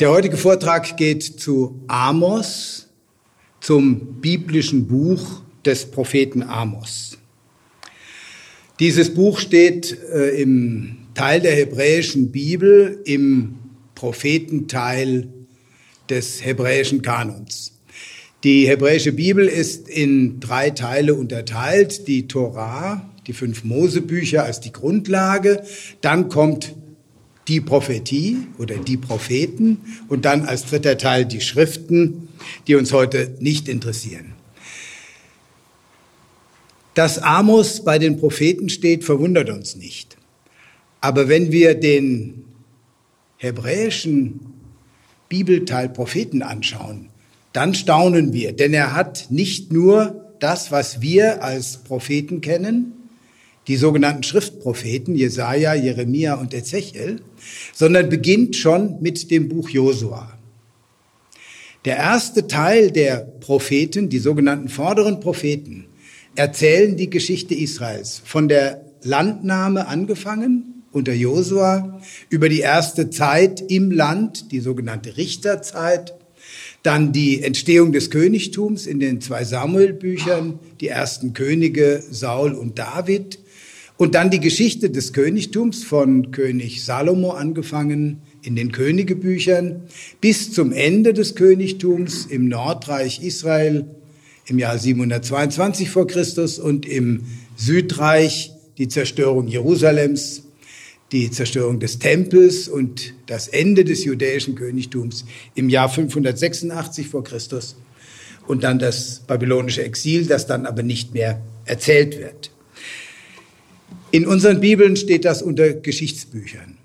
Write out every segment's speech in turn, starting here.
Der heutige Vortrag geht zu Amos, zum biblischen Buch des Propheten Amos. Dieses Buch steht äh, im Teil der hebräischen Bibel im Prophetenteil des hebräischen Kanons. Die hebräische Bibel ist in drei Teile unterteilt. Die Torah, die fünf Mosebücher als die Grundlage. Dann kommt die Prophetie oder die Propheten und dann als dritter Teil die Schriften, die uns heute nicht interessieren. Dass Amos bei den Propheten steht, verwundert uns nicht. Aber wenn wir den hebräischen Bibelteil Propheten anschauen, dann staunen wir, denn er hat nicht nur das, was wir als Propheten kennen, die sogenannten Schriftpropheten, Jesaja, Jeremia und Ezechiel, sondern beginnt schon mit dem Buch Josua. Der erste Teil der Propheten, die sogenannten vorderen Propheten, erzählen die Geschichte Israels von der Landnahme angefangen unter Josua über die erste Zeit im Land, die sogenannte Richterzeit, dann die Entstehung des Königtums in den zwei Samuel-Büchern, die ersten Könige Saul und David, und dann die Geschichte des Königtums von König Salomo angefangen in den Königebüchern bis zum Ende des Königtums im Nordreich Israel im Jahr 722 vor Christus und im Südreich die Zerstörung Jerusalems, die Zerstörung des Tempels und das Ende des jüdischen Königtums im Jahr 586 vor Christus und dann das babylonische Exil, das dann aber nicht mehr erzählt wird. In unseren Bibeln steht das unter Geschichtsbüchern.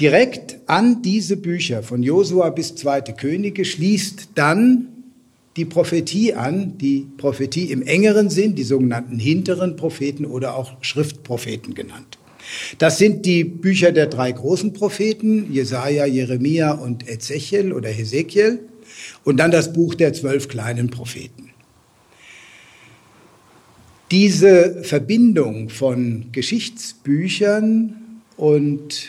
Direkt an diese Bücher von Josua bis Zweite Könige schließt dann die Prophetie an, die Prophetie im engeren Sinn, die sogenannten hinteren Propheten oder auch Schriftpropheten genannt. Das sind die Bücher der drei großen Propheten, Jesaja, Jeremia und Ezechiel oder Hesekiel, und dann das Buch der zwölf kleinen Propheten. Diese Verbindung von Geschichtsbüchern und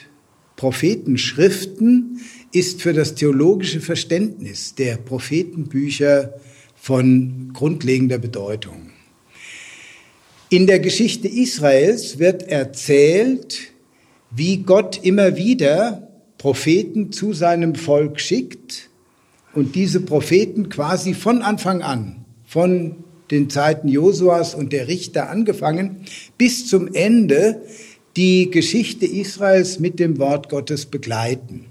Prophetenschriften ist für das theologische Verständnis der Prophetenbücher von grundlegender Bedeutung. In der Geschichte Israels wird erzählt, wie Gott immer wieder Propheten zu seinem Volk schickt und diese Propheten quasi von Anfang an, von den Zeiten Josuas und der Richter angefangen, bis zum Ende die Geschichte Israels mit dem Wort Gottes begleiten.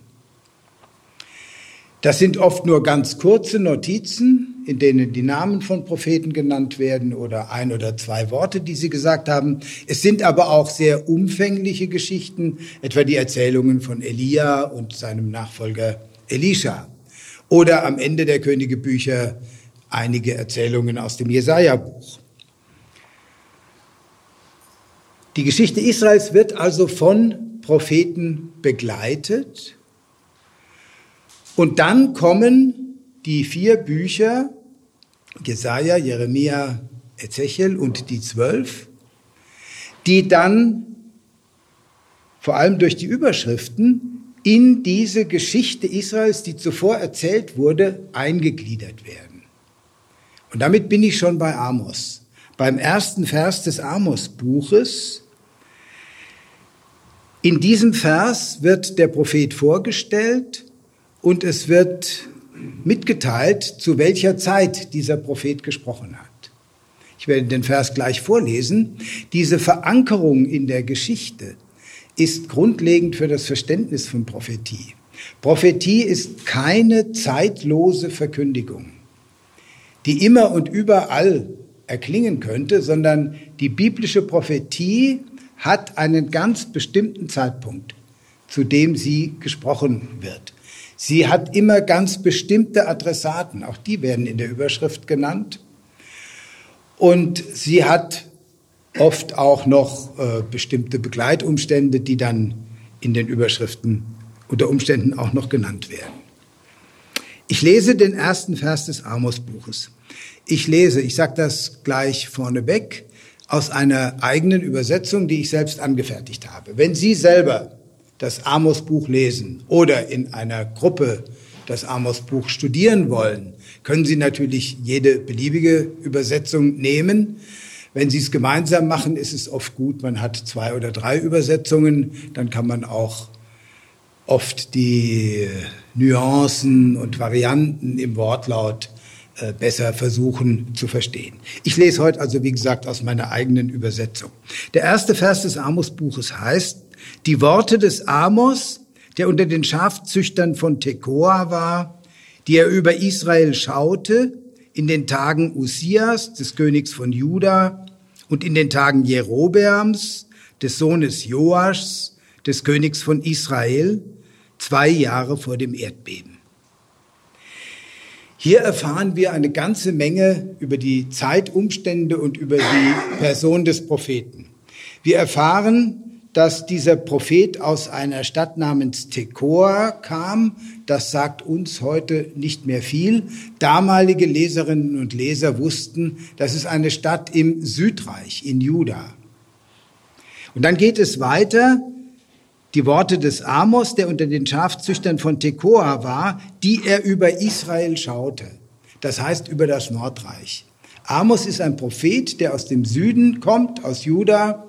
Das sind oft nur ganz kurze Notizen, in denen die Namen von Propheten genannt werden oder ein oder zwei Worte, die sie gesagt haben. Es sind aber auch sehr umfängliche Geschichten, etwa die Erzählungen von Elia und seinem Nachfolger Elisha. Oder am Ende der Königebücher einige Erzählungen aus dem Jesaja-Buch. Die Geschichte Israels wird also von Propheten begleitet. Und dann kommen die vier Bücher, Jesaja, Jeremia, Ezechiel und die zwölf, die dann vor allem durch die Überschriften in diese Geschichte Israels, die zuvor erzählt wurde, eingegliedert werden. Und damit bin ich schon bei Amos. Beim ersten Vers des Amos-Buches. In diesem Vers wird der Prophet vorgestellt und es wird mitgeteilt, zu welcher Zeit dieser Prophet gesprochen hat. Ich werde den Vers gleich vorlesen. Diese Verankerung in der Geschichte ist grundlegend für das Verständnis von Prophetie. Prophetie ist keine zeitlose Verkündigung die immer und überall erklingen könnte, sondern die biblische Prophetie hat einen ganz bestimmten Zeitpunkt, zu dem sie gesprochen wird. Sie hat immer ganz bestimmte Adressaten, auch die werden in der Überschrift genannt. Und sie hat oft auch noch äh, bestimmte Begleitumstände, die dann in den Überschriften unter Umständen auch noch genannt werden. Ich lese den ersten Vers des Amos-Buches. Ich lese, ich sage das gleich vorneweg, aus einer eigenen Übersetzung, die ich selbst angefertigt habe. Wenn Sie selber das Amos-Buch lesen oder in einer Gruppe das Amos-Buch studieren wollen, können Sie natürlich jede beliebige Übersetzung nehmen. Wenn Sie es gemeinsam machen, ist es oft gut, man hat zwei oder drei Übersetzungen, dann kann man auch oft die Nuancen und Varianten im Wortlaut äh, besser versuchen zu verstehen. Ich lese heute also, wie gesagt, aus meiner eigenen Übersetzung. Der erste Vers des Amos-Buches heißt, die Worte des Amos, der unter den Schafzüchtern von Tekoa war, die er über Israel schaute, in den Tagen Usias, des Königs von Juda, und in den Tagen Jerobeams, des Sohnes Joaschs, des Königs von Israel, zwei Jahre vor dem Erdbeben. Hier erfahren wir eine ganze Menge über die Zeitumstände und über die Person des Propheten. Wir erfahren, dass dieser Prophet aus einer Stadt namens Tekoa kam. Das sagt uns heute nicht mehr viel. Damalige Leserinnen und Leser wussten, das ist eine Stadt im Südreich, in Juda. Und dann geht es weiter. Die Worte des Amos, der unter den Schafzüchtern von Tekoa war, die er über Israel schaute. Das heißt über das Nordreich. Amos ist ein Prophet, der aus dem Süden kommt, aus Juda,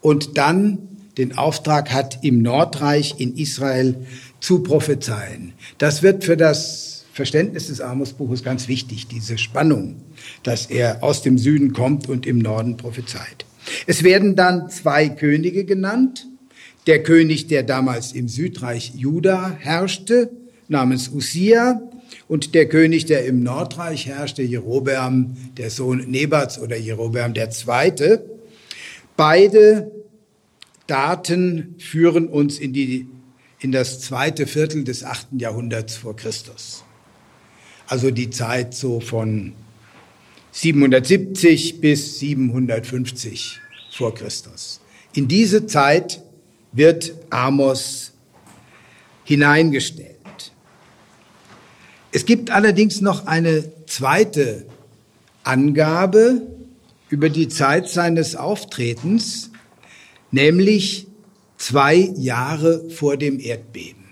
und dann den Auftrag hat, im Nordreich in Israel zu prophezeien. Das wird für das Verständnis des Amos-Buches ganz wichtig, diese Spannung, dass er aus dem Süden kommt und im Norden prophezeit. Es werden dann zwei Könige genannt. Der König, der damals im Südreich Juda herrschte, namens Usia, und der König, der im Nordreich herrschte, Jerobeam, der Sohn Nebats oder Jerobeam der Zweite. Beide Daten führen uns in, die, in das zweite Viertel des achten Jahrhunderts vor Christus. Also die Zeit so von 770 bis 750 vor Christus. In diese Zeit wird Amos hineingestellt. Es gibt allerdings noch eine zweite Angabe über die Zeit seines Auftretens, nämlich zwei Jahre vor dem Erdbeben.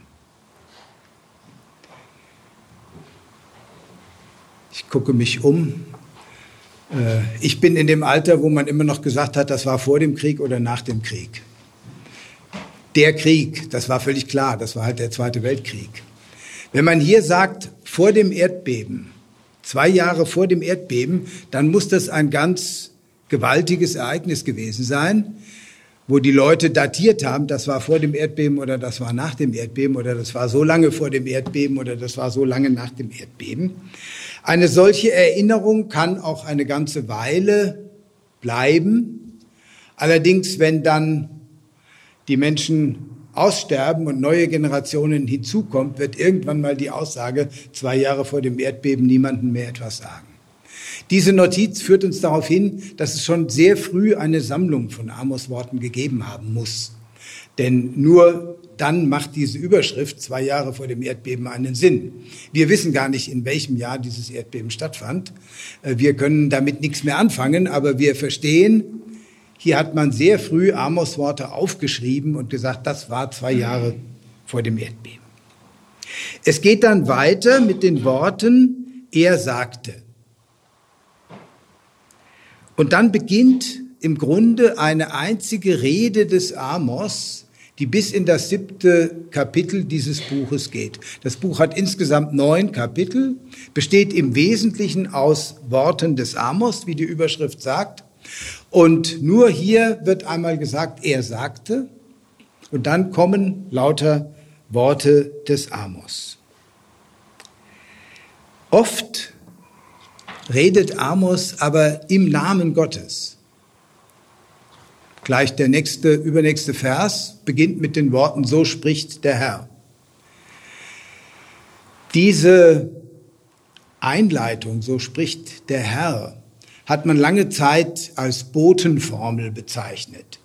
Ich gucke mich um. Äh, ich bin in dem Alter, wo man immer noch gesagt hat, das war vor dem Krieg oder nach dem Krieg. Der Krieg, das war völlig klar, das war halt der Zweite Weltkrieg. Wenn man hier sagt, vor dem Erdbeben, zwei Jahre vor dem Erdbeben, dann muss das ein ganz gewaltiges Ereignis gewesen sein wo die Leute datiert haben, das war vor dem Erdbeben oder das war nach dem Erdbeben oder das war so lange vor dem Erdbeben oder das war so lange nach dem Erdbeben. Eine solche Erinnerung kann auch eine ganze Weile bleiben. Allerdings, wenn dann die Menschen aussterben und neue Generationen hinzukommt, wird irgendwann mal die Aussage, zwei Jahre vor dem Erdbeben niemanden mehr etwas sagen. Diese Notiz führt uns darauf hin, dass es schon sehr früh eine Sammlung von Amos-Worten gegeben haben muss. Denn nur dann macht diese Überschrift zwei Jahre vor dem Erdbeben einen Sinn. Wir wissen gar nicht, in welchem Jahr dieses Erdbeben stattfand. Äh, wir können damit nichts mehr anfangen, aber wir verstehen, hier hat man sehr früh Amos-Worte aufgeschrieben und gesagt, das war zwei Jahre vor dem Erdbeben. Es geht dann weiter mit den Worten, er sagte. Und dann beginnt im Grunde eine einzige Rede des Amos, die bis in das siebte Kapitel dieses Buches geht. Das Buch hat insgesamt neun Kapitel, besteht im Wesentlichen aus Worten des Amos, wie die Überschrift sagt. Und nur hier wird einmal gesagt, er sagte, und dann kommen lauter Worte des Amos. Oft redet Amos aber im Namen Gottes. Gleich der nächste, übernächste Vers beginnt mit den Worten, so spricht der Herr. Diese Einleitung, so spricht der Herr, hat man lange Zeit als Botenformel bezeichnet.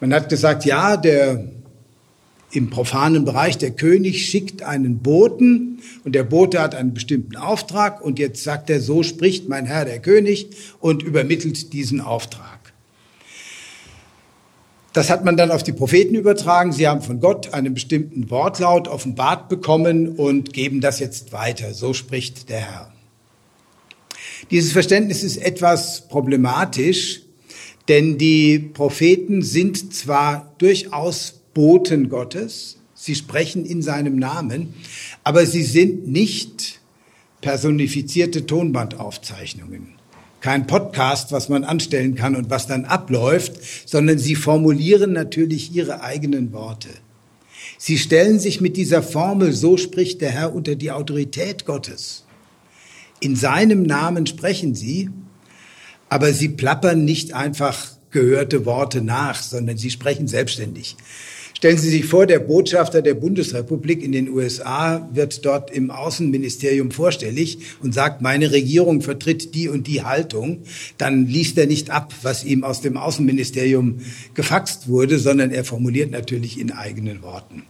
Man hat gesagt, ja, der im profanen Bereich, der König schickt einen Boten und der Bote hat einen bestimmten Auftrag und jetzt sagt er, so spricht mein Herr der König und übermittelt diesen Auftrag. Das hat man dann auf die Propheten übertragen. Sie haben von Gott einen bestimmten Wortlaut offenbart bekommen und geben das jetzt weiter. So spricht der Herr. Dieses Verständnis ist etwas problematisch, denn die Propheten sind zwar durchaus Boten Gottes, sie sprechen in seinem Namen, aber sie sind nicht personifizierte Tonbandaufzeichnungen kein Podcast, was man anstellen kann und was dann abläuft, sondern sie formulieren natürlich ihre eigenen Worte. Sie stellen sich mit dieser Formel, so spricht der Herr, unter die Autorität Gottes. In seinem Namen sprechen sie, aber sie plappern nicht einfach gehörte Worte nach, sondern sie sprechen selbstständig. Stellen Sie sich vor, der Botschafter der Bundesrepublik in den USA wird dort im Außenministerium vorstellig und sagt, meine Regierung vertritt die und die Haltung. Dann liest er nicht ab, was ihm aus dem Außenministerium gefaxt wurde, sondern er formuliert natürlich in eigenen Worten.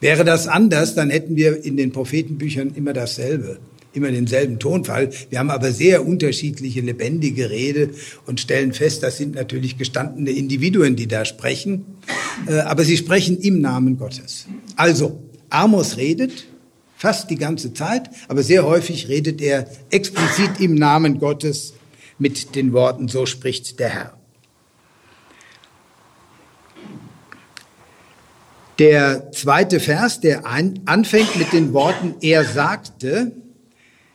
Wäre das anders, dann hätten wir in den Prophetenbüchern immer dasselbe immer denselben Tonfall. Wir haben aber sehr unterschiedliche lebendige Rede und stellen fest, das sind natürlich gestandene Individuen, die da sprechen, äh, aber sie sprechen im Namen Gottes. Also, Amos redet fast die ganze Zeit, aber sehr häufig redet er explizit im Namen Gottes mit den Worten, so spricht der Herr. Der zweite Vers, der anfängt mit den Worten, er sagte,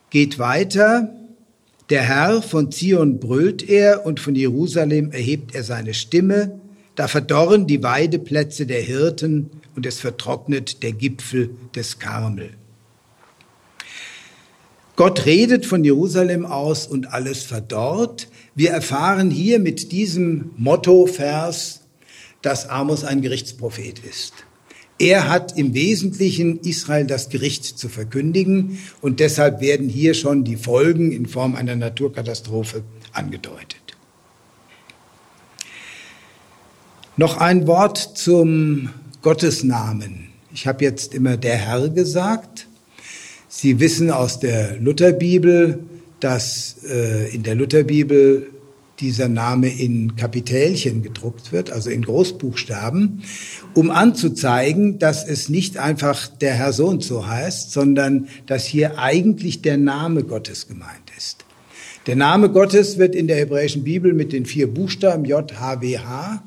geht weiter. Der Herr von Zion brüllt er und von Jerusalem erhebt er seine Stimme. Da verdorren die Weideplätze der Hirten und es vertrocknet der Gipfel des Karmel. Gott redet von Jerusalem aus und alles verdorrt. Wir erfahren hier mit diesem Mottovers, dass Amos ein Gerichtsprophet ist. Er hat im Wesentlichen Israel das Gericht zu verkündigen und deshalb werden hier schon die Folgen in Form einer Naturkatastrophe angedeutet. Noch ein Wort zum Gottesnamen. Ich habe jetzt immer der Herr gesagt. Sie wissen aus der Lutherbibel, dass äh, in der Lutherbibel dieser Name in Kapitälchen gedruckt wird, also in Großbuchstaben, um anzuzeigen, dass es nicht einfach der Herr so und so heißt, sondern dass hier eigentlich der Name Gottes gemeint ist. Der Name Gottes wird in der hebräischen Bibel mit den vier Buchstaben JHWH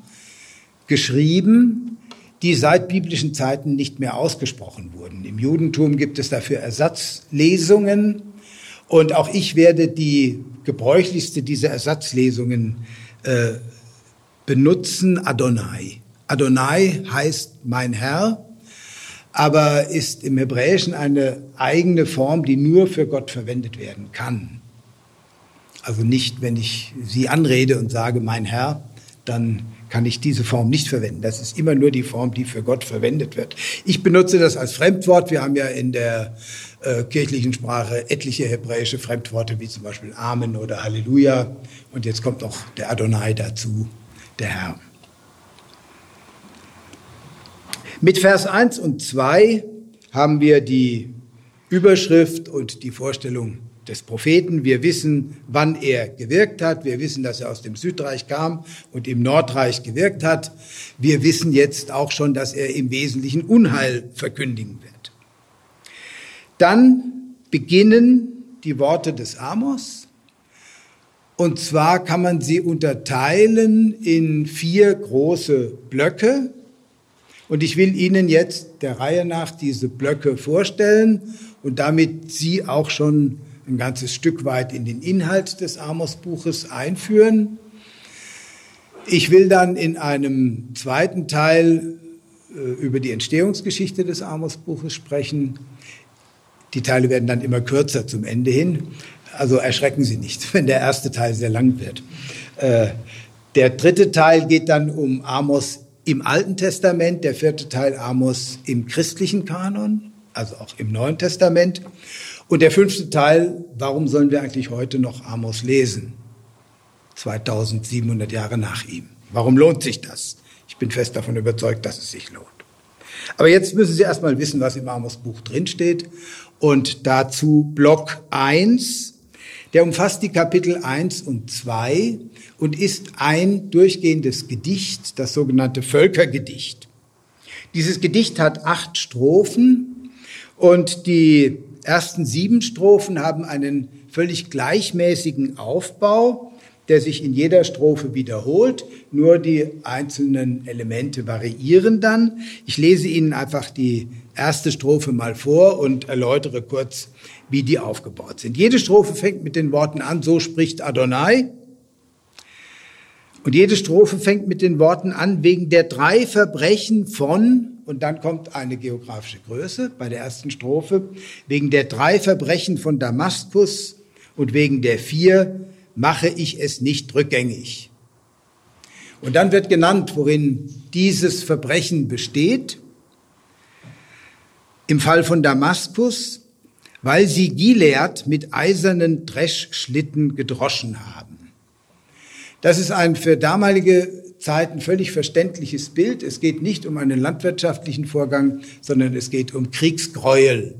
geschrieben, die seit biblischen Zeiten nicht mehr ausgesprochen wurden. Im Judentum gibt es dafür Ersatzlesungen und auch ich werde die gebräuchlichste dieser Ersatzlesungen äh, benutzen, Adonai. Adonai heißt mein Herr, aber ist im Hebräischen eine eigene Form, die nur für Gott verwendet werden kann. Also nicht, wenn ich Sie anrede und sage, mein Herr, dann kann ich diese Form nicht verwenden. Das ist immer nur die Form, die für Gott verwendet wird. Ich benutze das als Fremdwort. Wir haben ja in der äh, kirchlichen Sprache etliche hebräische Fremdworte, wie zum Beispiel Amen oder Halleluja. Und jetzt kommt noch der Adonai dazu, der Herr. Mit Vers 1 und 2 haben wir die Überschrift und die Vorstellung des Propheten. Wir wissen, wann er gewirkt hat. Wir wissen, dass er aus dem Südreich kam und im Nordreich gewirkt hat. Wir wissen jetzt auch schon, dass er im Wesentlichen Unheil verkündigen wird. Dann beginnen die Worte des Amos. Und zwar kann man sie unterteilen in vier große Blöcke. Und ich will Ihnen jetzt der Reihe nach diese Blöcke vorstellen und damit Sie auch schon ein ganzes Stück weit in den Inhalt des Amos-Buches einführen. Ich will dann in einem zweiten Teil äh, über die Entstehungsgeschichte des Amos-Buches sprechen die Teile werden dann immer kürzer zum Ende hin. Also erschrecken Sie nicht, wenn der erste Teil sehr lang wird. Äh, der dritte Teil geht dann um Amos im Alten Testament, der vierte Teil Amos im christlichen Kanon, also auch im Neuen Testament. Und der fünfte Teil, warum sollen wir eigentlich heute noch Amos lesen? 2700 Jahre nach ihm. Warum lohnt sich das? Ich bin fest davon überzeugt, dass es sich lohnt. Aber jetzt müssen Sie erstmal wissen, was im Amos Buch drinsteht und dazu Block 1. Der umfasst die Kapitel 1 und 2 und ist ein durchgehendes Gedicht, das sogenannte Völkergedicht. Dieses Gedicht hat acht Strophen und die ersten sieben Strophen haben einen völlig gleichmäßigen Aufbau, der sich in jeder Strophe wiederholt, nur die einzelnen Elemente variieren dann. Ich lese Ihnen einfach die erste Strophe mal vor und erläutere kurz, wie die aufgebaut sind. Jede Strophe fängt mit den Worten an, so spricht Adonai. Und jede Strophe fängt mit den Worten an, wegen der drei Verbrechen von, und dann kommt eine geografische Größe bei der ersten Strophe, wegen der drei Verbrechen von Damaskus und wegen der vier mache ich es nicht rückgängig. Und dann wird genannt, worin dieses Verbrechen besteht. Im Fall von Damaskus, weil sie Gilead mit eisernen Dreschschlitten gedroschen haben. Das ist ein für damalige Zeiten völlig verständliches Bild. Es geht nicht um einen landwirtschaftlichen Vorgang, sondern es geht um Kriegsgräuel.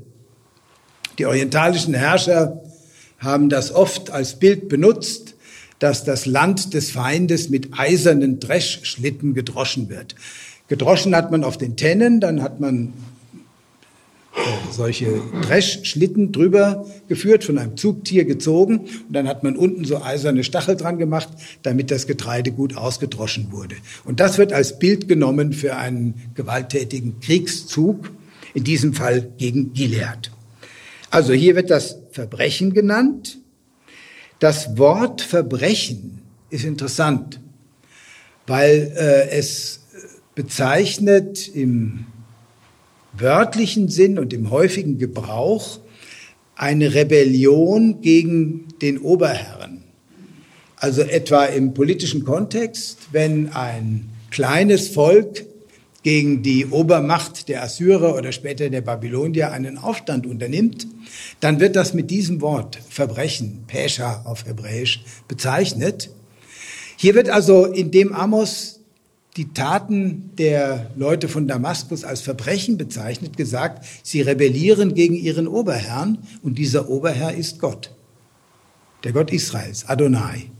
Die orientalischen Herrscher haben das oft als Bild benutzt, dass das Land des Feindes mit eisernen Dreschschlitten gedroschen wird. Gedroschen hat man auf den Tennen, dann hat man solche Dreschschlitten drüber geführt, von einem Zugtier gezogen und dann hat man unten so eiserne Stachel dran gemacht, damit das Getreide gut ausgedroschen wurde. Und das wird als Bild genommen für einen gewalttätigen Kriegszug, in diesem Fall gegen Gilead. Also hier wird das Verbrechen genannt. Das Wort Verbrechen ist interessant, weil äh, es bezeichnet im wörtlichen Sinn und im häufigen Gebrauch eine Rebellion gegen den Oberherren. Also etwa im politischen Kontext, wenn ein kleines Volk gegen die Obermacht der Assyrer oder später der Babylonier einen Aufstand unternimmt, dann wird das mit diesem Wort Verbrechen, Pesha auf Hebräisch, bezeichnet. Hier wird also, indem Amos die Taten der Leute von Damaskus als Verbrechen bezeichnet, gesagt, sie rebellieren gegen ihren Oberherrn und dieser Oberherr ist Gott, der Gott Israels, Adonai.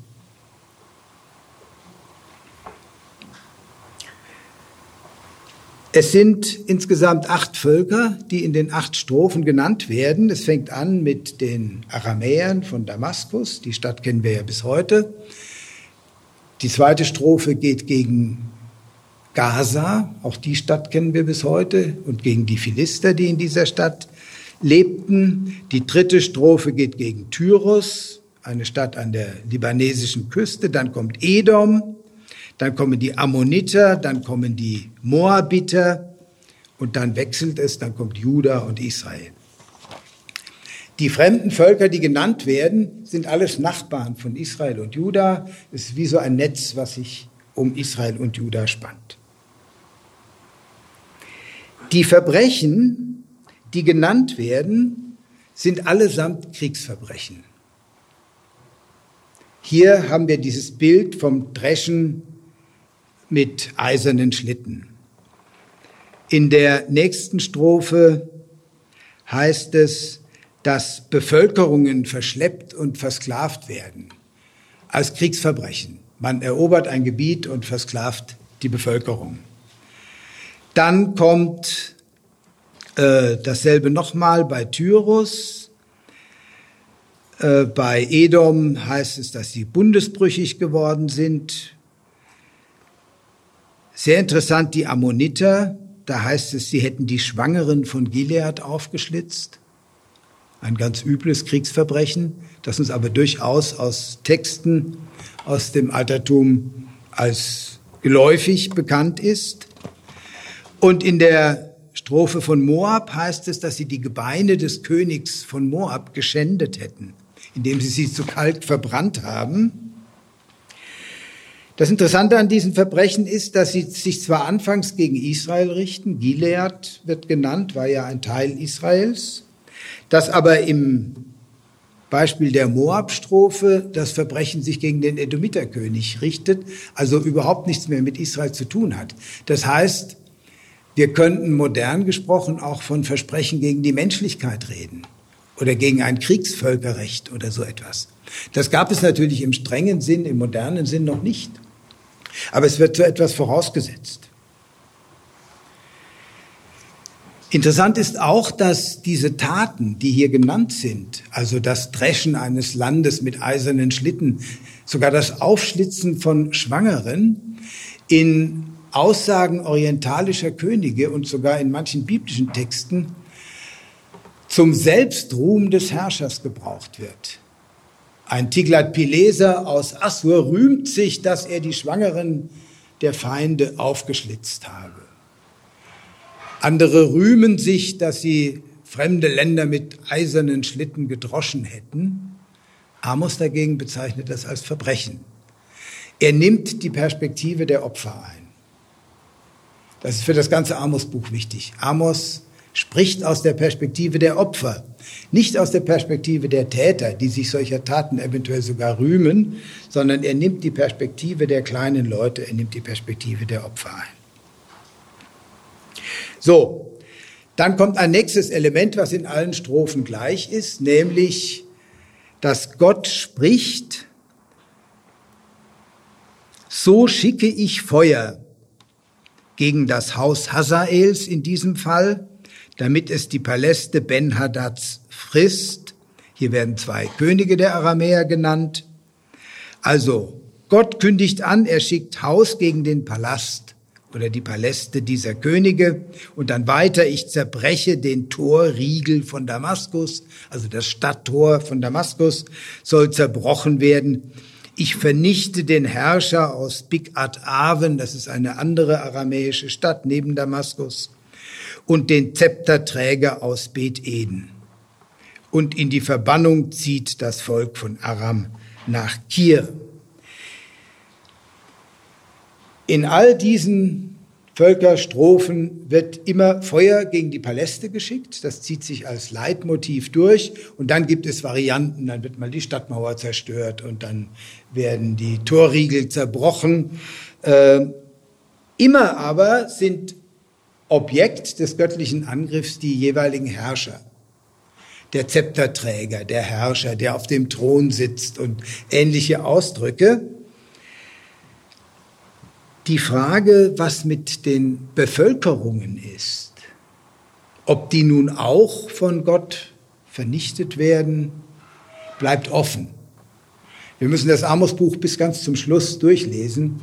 Es sind insgesamt acht Völker, die in den acht Strophen genannt werden. Es fängt an mit den Aramäern von Damaskus, die Stadt kennen wir ja bis heute. Die zweite Strophe geht gegen Gaza, auch die Stadt kennen wir bis heute, und gegen die Philister, die in dieser Stadt lebten. Die dritte Strophe geht gegen Tyros, eine Stadt an der libanesischen Küste. Dann kommt Edom, dann kommen die Ammoniter, dann kommen die Moabiter und dann wechselt es, dann kommt Juda und Israel. Die fremden Völker, die genannt werden, sind alles Nachbarn von Israel und Juda. Es ist wie so ein Netz, was sich um Israel und Juda spannt. Die Verbrechen, die genannt werden, sind allesamt Kriegsverbrechen. Hier haben wir dieses Bild vom Dreschen mit eisernen Schlitten. In der nächsten Strophe heißt es, dass Bevölkerungen verschleppt und versklavt werden als Kriegsverbrechen. Man erobert ein Gebiet und versklavt die Bevölkerung. Dann kommt äh, dasselbe nochmal bei Tyrus. Äh, bei Edom heißt es, dass sie bundesbrüchig geworden sind. Sehr interessant die Ammoniter. Da heißt es, sie hätten die Schwangeren von Gilead aufgeschlitzt. Ein ganz übles Kriegsverbrechen, das uns aber durchaus aus Texten aus dem Altertum als geläufig bekannt ist. Und in der Strophe von Moab heißt es, dass sie die Gebeine des Königs von Moab geschändet hätten, indem sie sie zu kalt verbrannt haben. Das Interessante an diesen Verbrechen ist, dass sie sich zwar anfangs gegen Israel richten, Gilead wird genannt, war ja ein Teil Israels, dass aber im Beispiel der Moab-Strophe das Verbrechen sich gegen den Edomiterkönig richtet, also überhaupt nichts mehr mit Israel zu tun hat. Das heißt, wir könnten modern gesprochen auch von Versprechen gegen die Menschlichkeit reden. oder gegen ein Kriegsvölkerrecht oder so etwas. Das gab es natürlich im strengen Sinn, im modernen Sinn noch nicht. Aber es wird so etwas vorausgesetzt. Interessant ist auch, dass diese Taten, die hier genannt sind, also das Dreschen eines Landes mit eisernen Schlitten, sogar das Aufschlitzen von Schwangeren, in Aussagen orientalischer Könige und sogar in manchen biblischen Texten zum Selbstruhm des Herrschers gebraucht wird. Ein Tiglat-Pileser aus Assur rühmt sich, dass er die Schwangeren der Feinde aufgeschlitzt habe. Andere rühmen sich, dass sie fremde Länder mit eisernen Schlitten gedroschen hätten. Amos dagegen bezeichnet das als Verbrechen. Er nimmt die Perspektive der Opfer ein. Das ist für das ganze Amos-Buch wichtig. Amos spricht aus der Perspektive der Opfer, nicht aus der Perspektive der Täter, die sich solcher Taten eventuell sogar rühmen, sondern er nimmt die Perspektive der kleinen Leute, er nimmt die Perspektive der Opfer ein. So, dann kommt ein nächstes Element, was in allen Strophen gleich ist, nämlich, dass Gott spricht, so schicke ich Feuer gegen das Haus Hazaels in diesem Fall, damit es die Paläste Ben-Hadads frisst. Hier werden zwei Könige der Aramäer genannt. Also, Gott kündigt an, er schickt Haus gegen den Palast oder die Paläste dieser Könige und dann weiter, ich zerbreche den Torriegel von Damaskus, also das Stadttor von Damaskus soll zerbrochen werden. Ich vernichte den Herrscher aus Bikat Aven, das ist eine andere aramäische Stadt neben Damaskus, und den Zepterträger aus Bet Eden. Und in die Verbannung zieht das Volk von Aram nach Kir. In all diesen Völkerstrophen wird immer Feuer gegen die Paläste geschickt. Das zieht sich als Leitmotiv durch. Und dann gibt es Varianten. Dann wird mal die Stadtmauer zerstört und dann werden die Torriegel zerbrochen. Äh, immer aber sind Objekt des göttlichen Angriffs die jeweiligen Herrscher. Der Zepterträger, der Herrscher, der auf dem Thron sitzt und ähnliche Ausdrücke die Frage, was mit den Bevölkerungen ist, ob die nun auch von Gott vernichtet werden, bleibt offen. Wir müssen das Amos-Buch bis ganz zum Schluss durchlesen,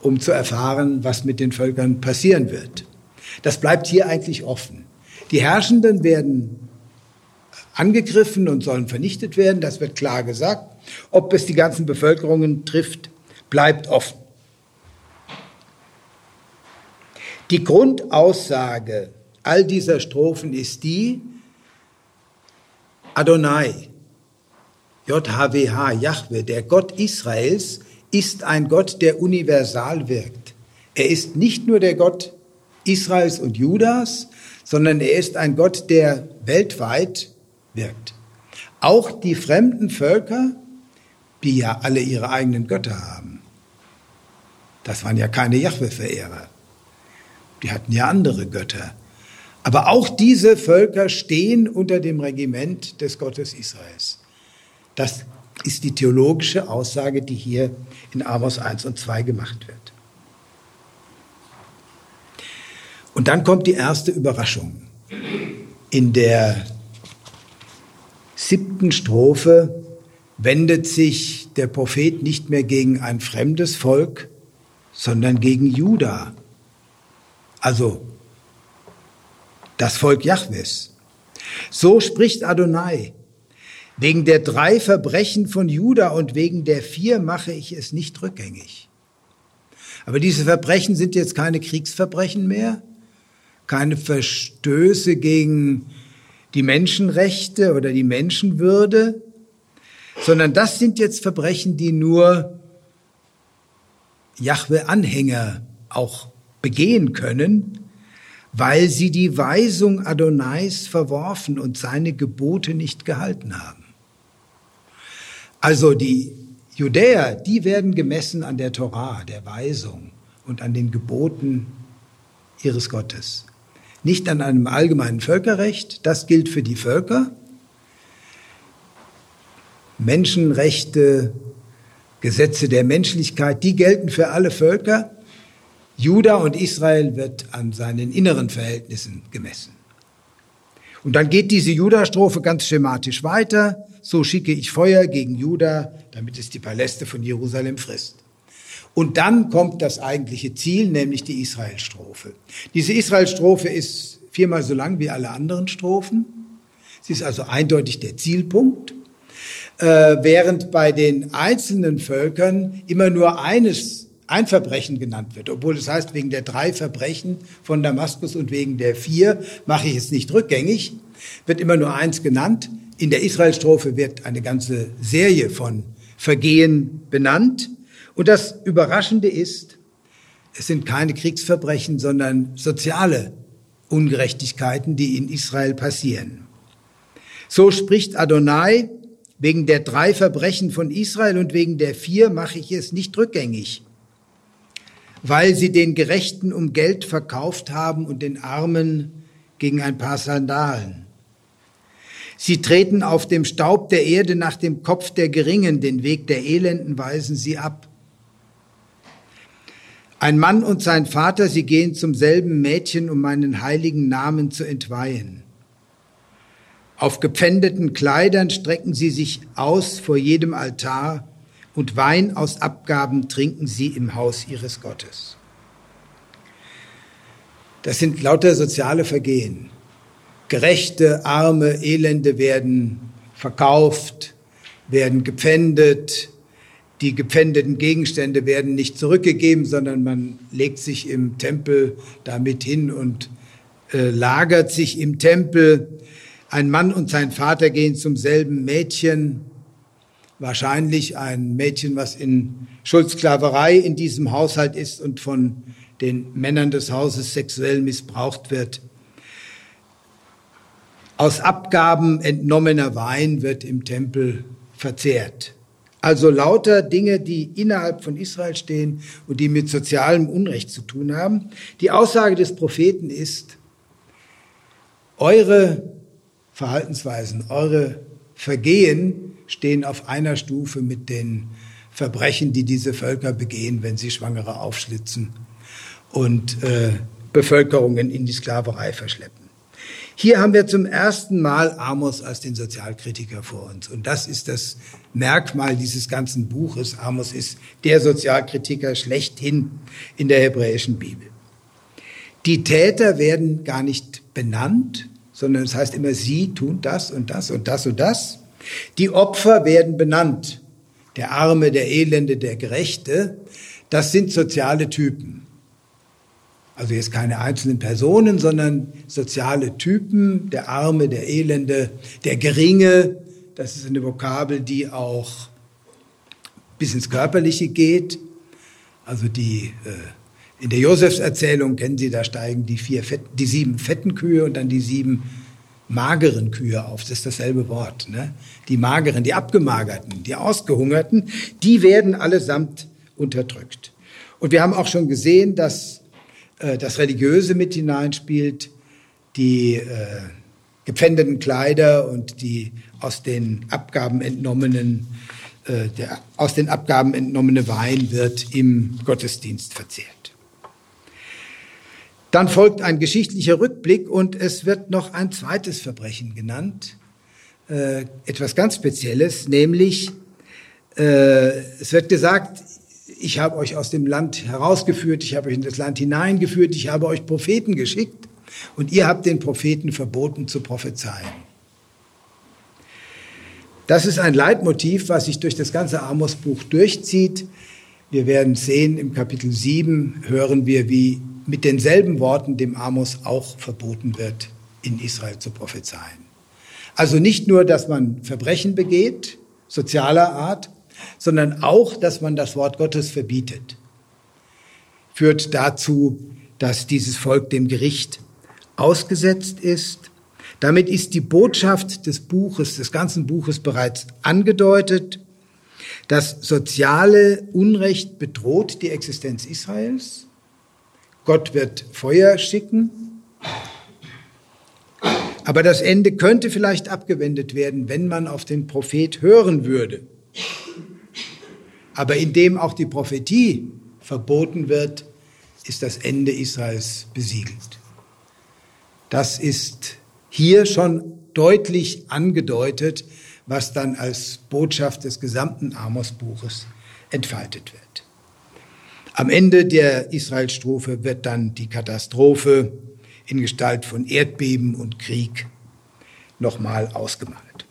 um zu erfahren, was mit den Völkern passieren wird. Das bleibt hier eigentlich offen. Die Herrschenden werden angegriffen und sollen vernichtet werden, das wird klar gesagt. Ob es die ganzen Bevölkerungen trifft, bleibt offen. Die Grundaussage all dieser Strophen ist die, Adonai, JHWH, Jahwe, der Gott Israels, ist ein Gott, der universal wirkt. Er ist nicht nur der Gott Israels und Judas, sondern er ist ein Gott, der weltweit wirkt. Auch die fremden Völker, die ja alle ihre eigenen Götter haben, das waren ja keine Jahwe-Verehrer. Die hatten ja andere Götter. Aber auch diese Völker stehen unter dem Regiment des Gottes Israels. Das ist die theologische Aussage, die hier in Amos 1 und 2 gemacht wird. Und dann kommt die erste Überraschung. In der siebten Strophe wendet sich der Prophet nicht mehr gegen ein fremdes Volk, sondern gegen Juda also das Volk Jahwes. So spricht Adonai. Wegen der drei Verbrechen von Juda und wegen der vier mache ich es nicht rückgängig. Aber diese Verbrechen sind jetzt keine Kriegsverbrechen mehr, keine Verstöße gegen die Menschenrechte oder die Menschenwürde, sondern das sind jetzt Verbrechen, die nur Jahwe-Anhänger auch begehen können, weil sie die Weisung Adonais verworfen und seine Gebote nicht gehalten haben. Also die Judäer, die werden gemessen an der Torah, der Weisung und an den Geboten ihres Gottes. Nicht an einem allgemeinen Völkerrecht, das gilt für die Völker, Menschenrechte, Gesetze der Menschlichkeit, die gelten für alle Völker. Juda und Israel wird an seinen inneren Verhältnissen gemessen. Und dann geht diese Juda-Strophe ganz schematisch weiter. So schicke ich Feuer gegen Juda, damit es die Paläste von Jerusalem frisst. Und dann kommt das eigentliche Ziel, nämlich die Israel-Strophe. Diese Israel-Strophe ist viermal so lang wie alle anderen Strophen. Sie ist also eindeutig der Zielpunkt. Äh, während bei den einzelnen Völkern immer nur eines, ein Verbrechen genannt wird, obwohl es heißt, wegen der drei Verbrechen von Damaskus und wegen der vier mache ich es nicht rückgängig, wird immer nur eins genannt. In der Israel-Strophe wird eine ganze Serie von Vergehen benannt. Und das Überraschende ist, es sind keine Kriegsverbrechen, sondern soziale Ungerechtigkeiten, die in Israel passieren. So spricht Adonai, wegen der drei Verbrechen von Israel und wegen der vier mache ich es nicht rückgängig, weil sie den Gerechten um Geld verkauft haben und den Armen gegen ein paar Sandalen. Sie treten auf dem Staub der Erde nach dem Kopf der Geringen, den Weg der Elenden weisen sie ab. Ein Mann und sein Vater, sie gehen zum selben Mädchen, um meinen heiligen Namen zu entweihen. Auf gepfändeten Kleidern strecken sie sich aus vor jedem Altar und Wein aus Abgaben trinken sie im Haus ihres Gottes. Das sind lauter soziale Vergehen. Gerechte, arme, Elende werden verkauft, werden gepfändet, die gepfändeten Gegenstände werden nicht zurückgegeben, sondern man legt sich im Tempel damit hin und äh, lagert sich im Tempel. Ein Mann und sein Vater gehen zum selben Mädchen, wahrscheinlich ein Mädchen, was in Schuldsklaverei in diesem Haushalt ist und von den Männern des Hauses sexuell missbraucht wird. Aus Abgaben entnommener Wein wird im Tempel verzehrt. Also lauter Dinge, die innerhalb von Israel stehen und die mit sozialem Unrecht zu tun haben. Die Aussage des Propheten ist, eure Verhaltensweisen, eure Vergehen stehen auf einer Stufe mit den Verbrechen, die diese Völker begehen, wenn sie Schwangere aufschlitzen und äh, Bevölkerungen in die Sklaverei verschleppen. Hier haben wir zum ersten Mal Amos als den Sozialkritiker vor uns. Und das ist das Merkmal dieses ganzen Buches. Amos ist der Sozialkritiker schlechthin in der hebräischen Bibel. Die Täter werden gar nicht benannt, sondern es heißt immer, sie tun das und das und das und das. Die Opfer werden benannt. Der Arme, der Elende, der Gerechte. Das sind soziale Typen. Also jetzt keine einzelnen Personen, sondern soziale Typen, der Arme, der Elende, der Geringe. Das ist eine Vokabel, die auch bis ins Körperliche geht. Also die, äh, in der Josefserzählung kennen Sie, da steigen die, vier Fett, die sieben fetten Kühe und dann die sieben mageren Kühe auf. Das ist dasselbe Wort. Ne? Die mageren, die abgemagerten, die ausgehungerten, die werden allesamt unterdrückt. Und wir haben auch schon gesehen, dass äh, das Religiöse mit hineinspielt, die äh, gepfändeten Kleider und die aus den Abgaben entnommenen, äh, der aus den Abgaben entnommene Wein wird im Gottesdienst verzehrt. Dann folgt ein geschichtlicher Rückblick und es wird noch ein zweites Verbrechen genannt, äh, etwas ganz Spezielles, nämlich äh, es wird gesagt, ich habe euch aus dem Land herausgeführt, ich habe euch in das Land hineingeführt, ich habe euch Propheten geschickt und ihr habt den Propheten verboten zu prophezeien. Das ist ein Leitmotiv, was sich durch das ganze Amos-Buch durchzieht. Wir werden sehen, im Kapitel 7 hören wir, wie mit denselben Worten dem Amos auch verboten wird, in Israel zu prophezeien. Also nicht nur, dass man Verbrechen begeht, sozialer Art, sondern auch, dass man das Wort Gottes verbietet, führt dazu, dass dieses Volk dem Gericht ausgesetzt ist. Damit ist die Botschaft des Buches, des ganzen Buches bereits angedeutet. Das soziale Unrecht bedroht die Existenz Israels. Gott wird Feuer schicken. Aber das Ende könnte vielleicht abgewendet werden, wenn man auf den Prophet hören würde. Aber indem auch die Prophetie verboten wird, ist das Ende Israels besiegelt. Das ist hier schon deutlich angedeutet, was dann als Botschaft des gesamten Amos-Buches entfaltet wird. Am Ende der Israel-Strophe wird dann die Katastrophe in Gestalt von Erdbeben und Krieg nochmal ausgemalt.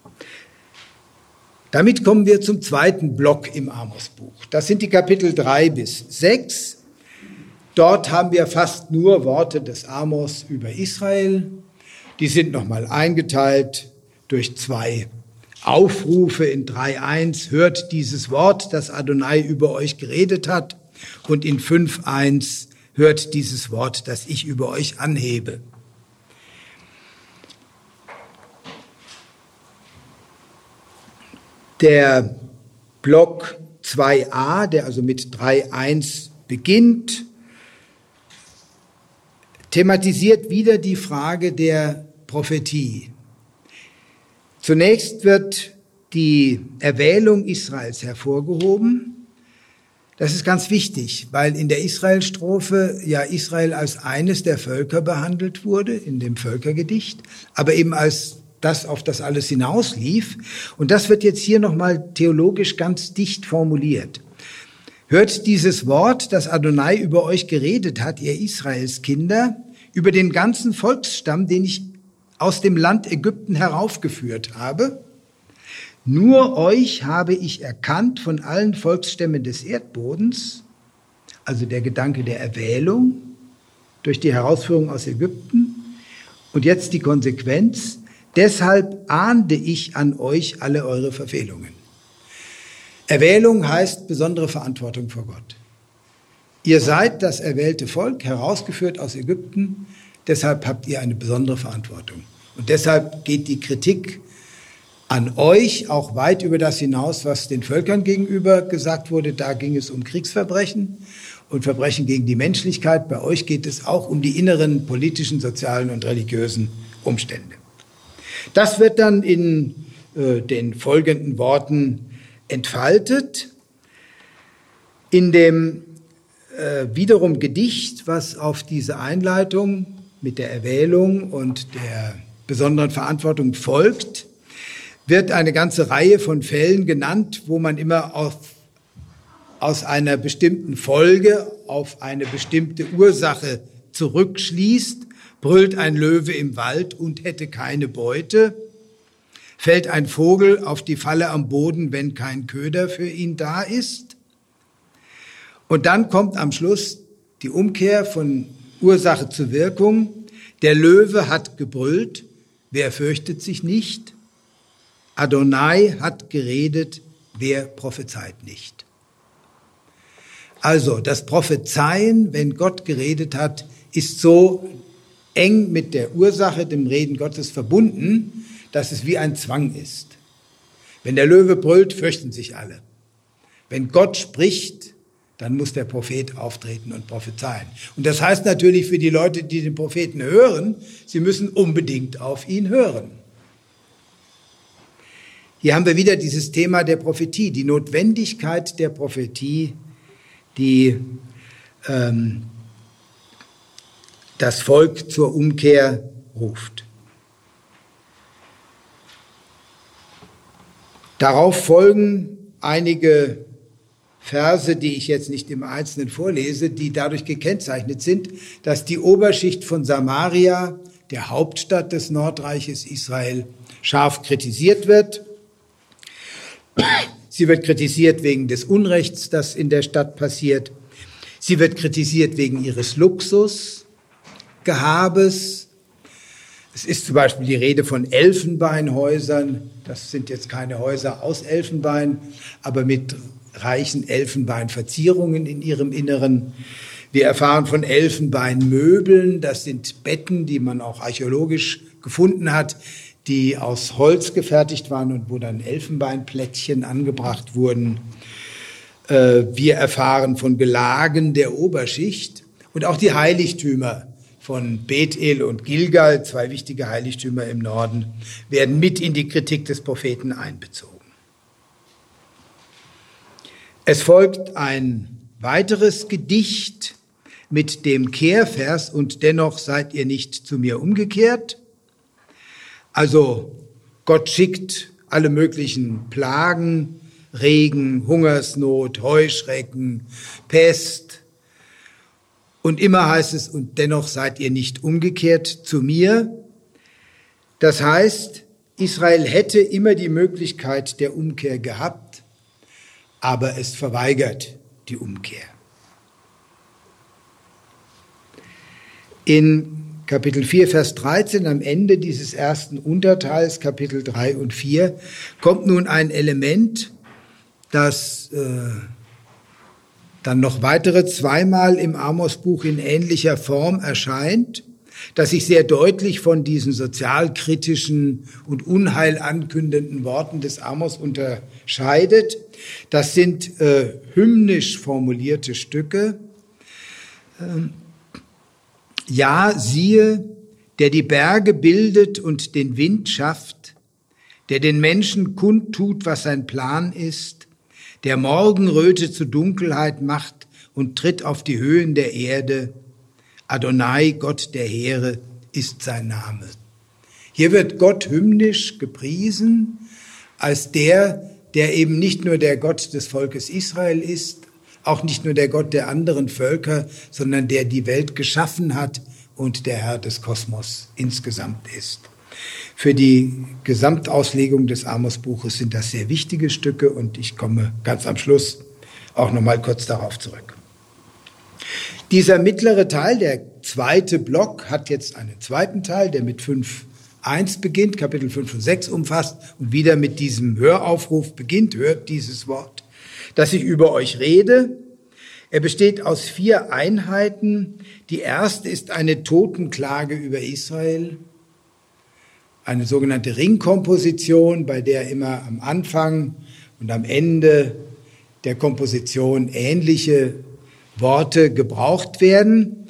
Damit kommen wir zum zweiten Block im Amos-Buch. Das sind die Kapitel drei bis sechs. Dort haben wir fast nur Worte des Amos über Israel. Die sind nochmal eingeteilt durch zwei Aufrufe in 3.1. Hört dieses Wort, das Adonai über euch geredet hat. Und in 5.1 hört dieses Wort, das ich über euch anhebe. Der Block 2a, der also mit 3.1 beginnt, thematisiert wieder die Frage der Prophetie. Zunächst wird die Erwählung Israels hervorgehoben das ist ganz wichtig, weil in der Israel-Strophe ja Israel als eines der Völker behandelt wurde, in dem Völkergedicht, aber eben als das, auf das alles hinauslief. Und das wird jetzt hier nochmal theologisch ganz dicht formuliert. Hört dieses Wort, das Adonai über euch geredet hat, ihr Israels Kinder, über den ganzen Volksstamm, den ich aus dem Land Ägypten heraufgeführt habe, nur euch habe ich erkannt von allen Volksstämmen des Erdbodens, also der Gedanke der Erwählung durch die Herausführung aus Ägypten. Und jetzt die Konsequenz. Deshalb ahnde ich an euch alle eure Verfehlungen. Erwählung heißt besondere Verantwortung vor Gott. Ihr seid das erwählte Volk, herausgeführt aus Ägypten. Deshalb habt ihr eine besondere Verantwortung. Und deshalb geht die Kritik an euch, auch weit über das hinaus, was den Völkern gegenüber gesagt wurde. Da ging es um Kriegsverbrechen und Verbrechen gegen die Menschlichkeit. Bei euch geht es auch um die inneren politischen, sozialen und religiösen Umstände. Das wird dann in äh, den folgenden Worten entfaltet. In dem äh, wiederum Gedicht, was auf diese Einleitung mit der Erwählung und der besonderen Verantwortung folgt, wird eine ganze Reihe von Fällen genannt, wo man immer auf, aus einer bestimmten Folge auf eine bestimmte Ursache zurückschließt. Brüllt ein Löwe im Wald und hätte keine Beute? Fällt ein Vogel auf die Falle am Boden, wenn kein Köder für ihn da ist? Und dann kommt am Schluss die Umkehr von Ursache zu Wirkung. Der Löwe hat gebrüllt. Wer fürchtet sich nicht? Adonai hat geredet, wer prophezeit nicht. Also das Prophezeien, wenn Gott geredet hat, ist so eng mit der Ursache, dem Reden Gottes verbunden, dass es wie ein Zwang ist. Wenn der Löwe brüllt, fürchten sich alle. Wenn Gott spricht, dann muss der Prophet auftreten und prophezeien. Und das heißt natürlich für die Leute, die den Propheten hören, sie müssen unbedingt auf ihn hören. Hier haben wir wieder dieses Thema der Prophetie, die Notwendigkeit der Prophetie, die ähm, das Volk zur Umkehr ruft. Darauf folgen einige Verse, die ich jetzt nicht im Einzelnen vorlese, die dadurch gekennzeichnet sind, dass die Oberschicht von Samaria, der Hauptstadt des Nordreiches Israel, scharf kritisiert wird Sie wird kritisiert wegen des Unrechts, das in der Stadt passiert. Sie wird kritisiert wegen ihres Luxusgehabes. Es ist zum Beispiel die Rede von Elfenbeinhäusern. Das sind jetzt keine Häuser aus Elfenbein, aber mit reichen Elfenbeinverzierungen in ihrem Inneren. Wir erfahren von Elfenbeinmöbeln. Das sind Betten, die man auch archäologisch gefunden hat, die aus Holz gefertigt waren und wo dann Elfenbeinplättchen angebracht wurden. Äh, wir erfahren von Gelagen der Oberschicht und auch die Heiligtümer von Bethel und Gilgal, zwei wichtige Heiligtümer im Norden, werden mit in die Kritik des Propheten einbezogen. Es folgt ein weiteres Gedicht mit dem Kehrvers und dennoch seid ihr nicht zu mir umgekehrt. Also Gott schickt alle möglichen Plagen, Regen, Hungersnot, Heuschrecken, Pest. Und immer heißt es, und dennoch seid ihr nicht umgekehrt zu mir. Das heißt, Israel hätte immer die Möglichkeit der Umkehr gehabt, aber es verweigert die Umkehr. In Kapitel 4, Vers 13, am Ende dieses ersten Unterteils, Kapitel 3 und 4, kommt nun ein Element, das äh, dann noch weitere zweimal im Amos-Buch in ähnlicher Form erscheint, das sich sehr deutlich von diesen sozialkritischen und unheil ankündenden Worten des Amos unterscheidet. Das sind äh, hymnisch formulierte Stücke. Ähm, ja, siehe, der die Berge bildet und den Wind schafft, der den Menschen kundtut, was sein Plan ist, der Morgenröte zu Dunkelheit macht und tritt auf die Höhen der Erde. Adonai, Gott der Heere, ist sein Name. Hier wird Gott hymnisch gepriesen als der, der eben nicht nur der Gott des Volkes Israel ist, auch nicht nur der Gott der anderen Völker, sondern der die Welt geschaffen hat und der Herr des Kosmos insgesamt ist. Für die Gesamtauslegung des Amos-Buches sind das sehr wichtige Stücke und ich komme ganz am Schluss auch noch mal kurz darauf zurück. Dieser mittlere Teil, der zweite Block, hat jetzt einen zweiten Teil, der mit 5.1 beginnt, Kapitel 5 und 6 umfasst und wieder mit diesem Höraufruf beginnt, hört dieses Wort dass ich über euch rede. Er besteht aus vier Einheiten. Die erste ist eine Totenklage über Israel, eine sogenannte Ringkomposition, bei der immer am Anfang und am Ende der Komposition ähnliche Worte gebraucht werden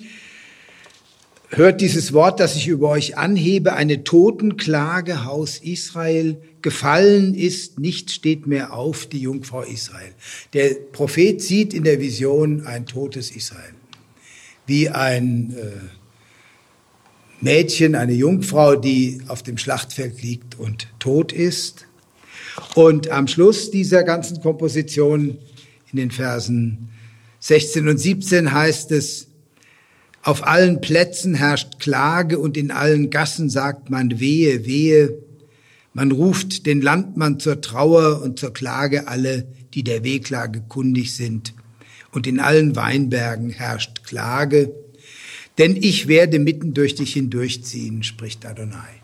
hört dieses Wort, das ich über euch anhebe, eine Totenklage, Haus Israel, gefallen ist, nicht steht mehr auf die Jungfrau Israel. Der Prophet sieht in der Vision ein totes Israel, wie ein äh, Mädchen, eine Jungfrau, die auf dem Schlachtfeld liegt und tot ist. Und am Schluss dieser ganzen Komposition in den Versen 16 und 17 heißt es, auf allen Plätzen herrscht Klage und in allen Gassen sagt man wehe, wehe. Man ruft den Landmann zur Trauer und zur Klage alle, die der Wehklage kundig sind. Und in allen Weinbergen herrscht Klage. Denn ich werde mitten durch dich hindurchziehen, spricht Adonai.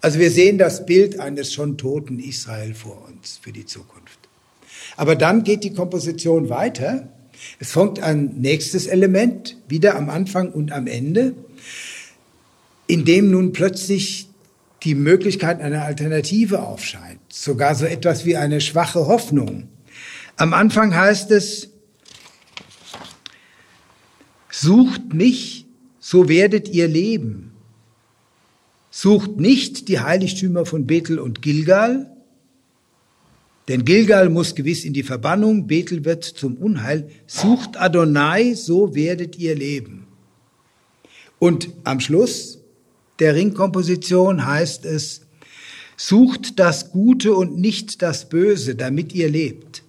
Also wir sehen das Bild eines schon toten Israel vor uns für die Zukunft. Aber dann geht die Komposition weiter es folgt ein nächstes Element, wieder am Anfang und am Ende, in dem nun plötzlich die Möglichkeit einer Alternative aufscheint, sogar so etwas wie eine schwache Hoffnung. Am Anfang heißt es, sucht mich, so werdet ihr leben. Sucht nicht die Heiligtümer von Bethel und Gilgal, denn Gilgal muss gewiss in die Verbannung, Bethel wird zum Unheil. Sucht Adonai, so werdet ihr leben. Und am Schluss der Ringkomposition heißt es, sucht das Gute und nicht das Böse, damit ihr lebt.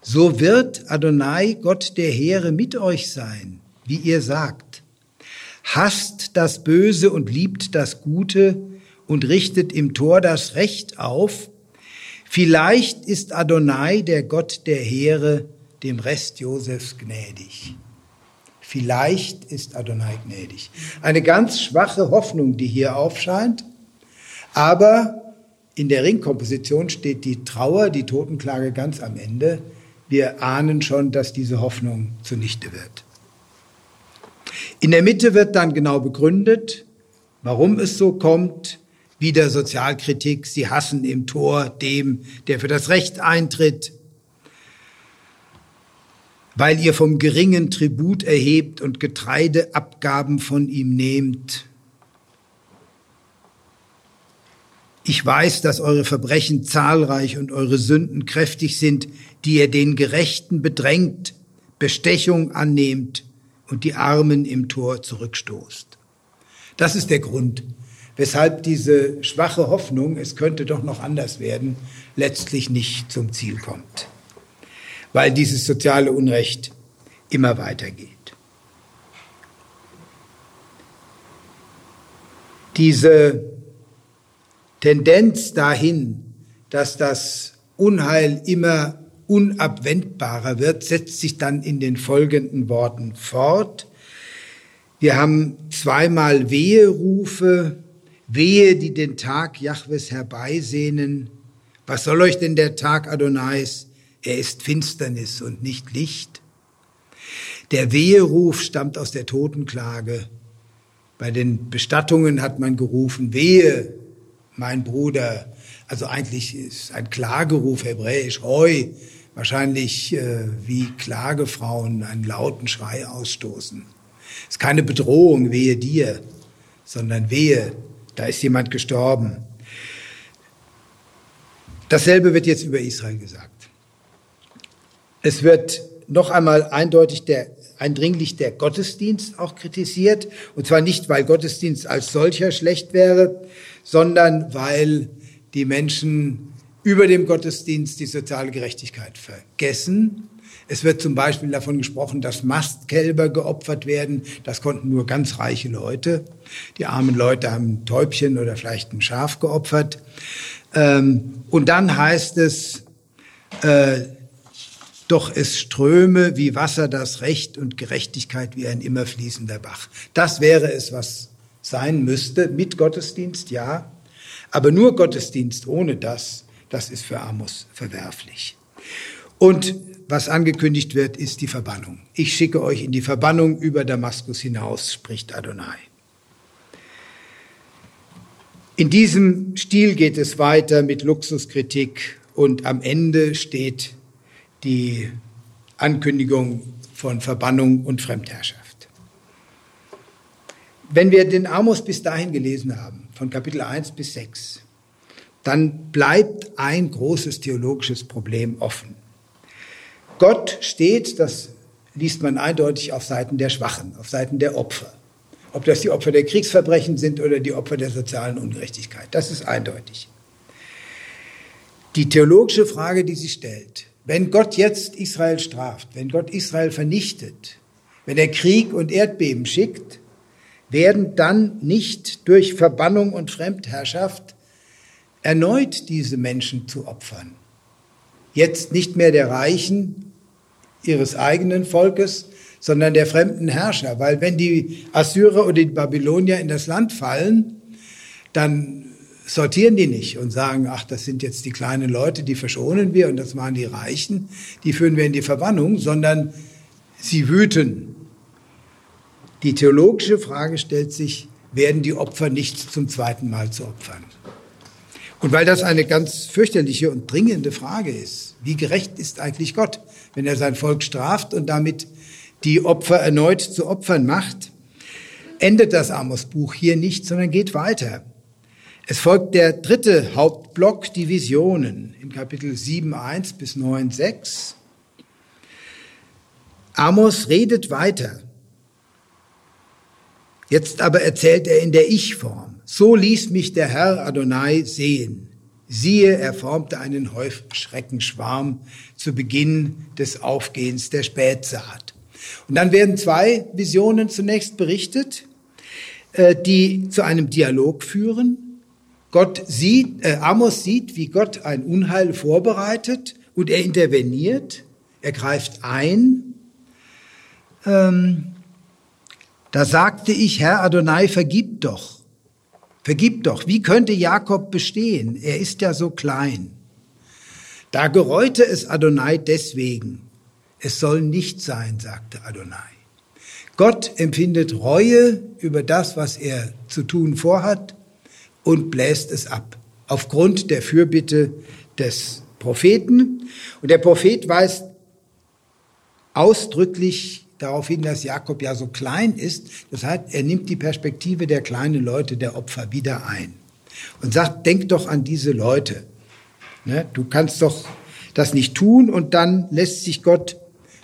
So wird Adonai, Gott der Heere, mit euch sein, wie ihr sagt. Hasst das Böse und liebt das Gute und richtet im Tor das Recht auf Vielleicht ist Adonai, der Gott der Heere, dem Rest Josefs gnädig. Vielleicht ist Adonai gnädig. Eine ganz schwache Hoffnung, die hier aufscheint. Aber in der Ringkomposition steht die Trauer, die Totenklage ganz am Ende. Wir ahnen schon, dass diese Hoffnung zunichte wird. In der Mitte wird dann genau begründet, warum es so kommt, wieder Sozialkritik, sie hassen im Tor dem, der für das Recht eintritt. weil ihr vom geringen Tribut erhebt und Getreideabgaben von ihm nehmt. Ich weiß, dass eure Verbrechen zahlreich und eure Sünden kräftig sind, die ihr den Gerechten bedrängt, Bestechung annehmt und die Armen im Tor zurückstoßt. Das ist der Grund, weshalb diese schwache Hoffnung, es könnte doch noch anders werden, letztlich nicht zum Ziel kommt. Weil dieses soziale Unrecht immer weitergeht. Diese Tendenz dahin, dass das Unheil immer unabwendbarer wird, setzt sich dann in den folgenden Worten fort. Wir haben zweimal Weherufe, Wehe, die den Tag Jahwes herbeisehnen. Was soll euch denn der Tag Adonais? Er ist Finsternis und nicht Licht. Der Weheruf stammt aus der Totenklage. Bei den Bestattungen hat man gerufen, Wehe, mein Bruder, also eigentlich ist ein Klageruf hebräisch, Hoi, wahrscheinlich äh, wie Klagefrauen einen lauten Schrei ausstoßen. Es ist keine Bedrohung, wehe dir, sondern wehe, da ist jemand gestorben. Dasselbe wird jetzt über Israel gesagt. Es wird noch einmal eindeutig der, eindringlich der Gottesdienst auch kritisiert. Und zwar nicht, weil Gottesdienst als solcher schlecht wäre, sondern weil die Menschen über dem Gottesdienst die soziale Gerechtigkeit vergessen. Es wird zum Beispiel davon gesprochen, dass Mastkälber geopfert werden. Das konnten nur ganz reiche Leute. Die armen Leute haben ein Täubchen oder vielleicht ein Schaf geopfert. Ähm, und dann heißt es, äh, doch es ströme wie Wasser das Recht und Gerechtigkeit wie ein immer fließender Bach. Das wäre es, was sein müsste, mit Gottesdienst, ja. Aber nur Gottesdienst ohne das, das ist für Amos verwerflich. Und was angekündigt wird, ist die Verbannung. Ich schicke euch in die Verbannung über Damaskus hinaus, spricht Adonai. In diesem Stil geht es weiter mit Luxuskritik und am Ende steht die Ankündigung von Verbannung und Fremdherrschaft. Wenn wir den Amos bis dahin gelesen haben, von Kapitel 1 bis 6, dann bleibt ein großes theologisches Problem offen. Gott steht, das liest man eindeutig auf Seiten der Schwachen, auf Seiten der Opfer. Ob das die Opfer der Kriegsverbrechen sind oder die Opfer der sozialen Ungerechtigkeit, das ist eindeutig. Die theologische Frage, die sie stellt, wenn Gott jetzt Israel straft, wenn Gott Israel vernichtet, wenn er Krieg und Erdbeben schickt, werden dann nicht durch Verbannung und Fremdherrschaft erneut diese Menschen zu opfern. Jetzt nicht mehr der Reichen ihres eigenen Volkes, sondern der fremden Herrscher. Weil wenn die Assyrer oder die Babylonier in das Land fallen, dann sortieren die nicht und sagen, ach, das sind jetzt die kleinen Leute, die verschonen wir und das waren die Reichen, die führen wir in die Verbannung, sondern sie wüten die theologische Frage stellt sich, werden die Opfer nicht zum zweiten Mal zu Opfern? Und weil das eine ganz fürchterliche und dringende Frage ist, wie gerecht ist eigentlich Gott, wenn er sein Volk straft und damit die Opfer erneut zu Opfern macht, endet das Amos-Buch hier nicht, sondern geht weiter. Es folgt der dritte Hauptblock, die Visionen, im Kapitel 7.1 bis 9.6. Amos redet weiter Jetzt aber erzählt er in der Ich-Form. So ließ mich der Herr Adonai sehen. Siehe, er formte einen Heuschreckenschwarm zu Beginn des Aufgehens der Spätsaat. Und dann werden zwei Visionen zunächst berichtet, äh, die zu einem Dialog führen. Gott sieht, äh, Amos sieht, wie Gott ein Unheil vorbereitet und er interveniert, er greift ein. Ähm, da sagte ich, Herr Adonai, vergib doch. Vergib doch. Wie könnte Jakob bestehen? Er ist ja so klein. Da gereute es Adonai deswegen. Es soll nicht sein, sagte Adonai. Gott empfindet Reue über das, was er zu tun vorhat und bläst es ab. Aufgrund der Fürbitte des Propheten. Und der Prophet weist ausdrücklich darauf hin, dass Jakob ja so klein ist. Das heißt, er nimmt die Perspektive der kleinen Leute, der Opfer wieder ein und sagt, denk doch an diese Leute. Ne? Du kannst doch das nicht tun und dann lässt sich Gott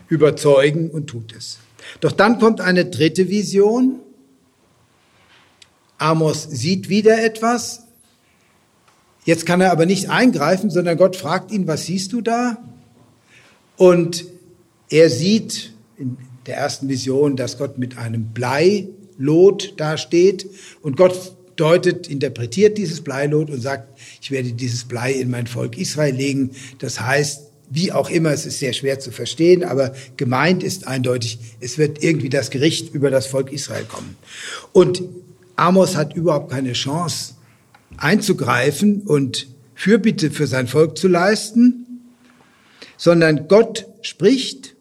überzeugen und tut es. Doch dann kommt eine dritte Vision. Amos sieht wieder etwas. Jetzt kann er aber nicht eingreifen, sondern Gott fragt ihn, was siehst du da? Und er sieht in der ersten Vision, dass Gott mit einem Bleilot dasteht und Gott deutet, interpretiert dieses Bleilot und sagt, ich werde dieses Blei in mein Volk Israel legen. Das heißt, wie auch immer, es ist sehr schwer zu verstehen, aber gemeint ist eindeutig, es wird irgendwie das Gericht über das Volk Israel kommen. Und Amos hat überhaupt keine Chance einzugreifen und Fürbitte für sein Volk zu leisten, sondern Gott spricht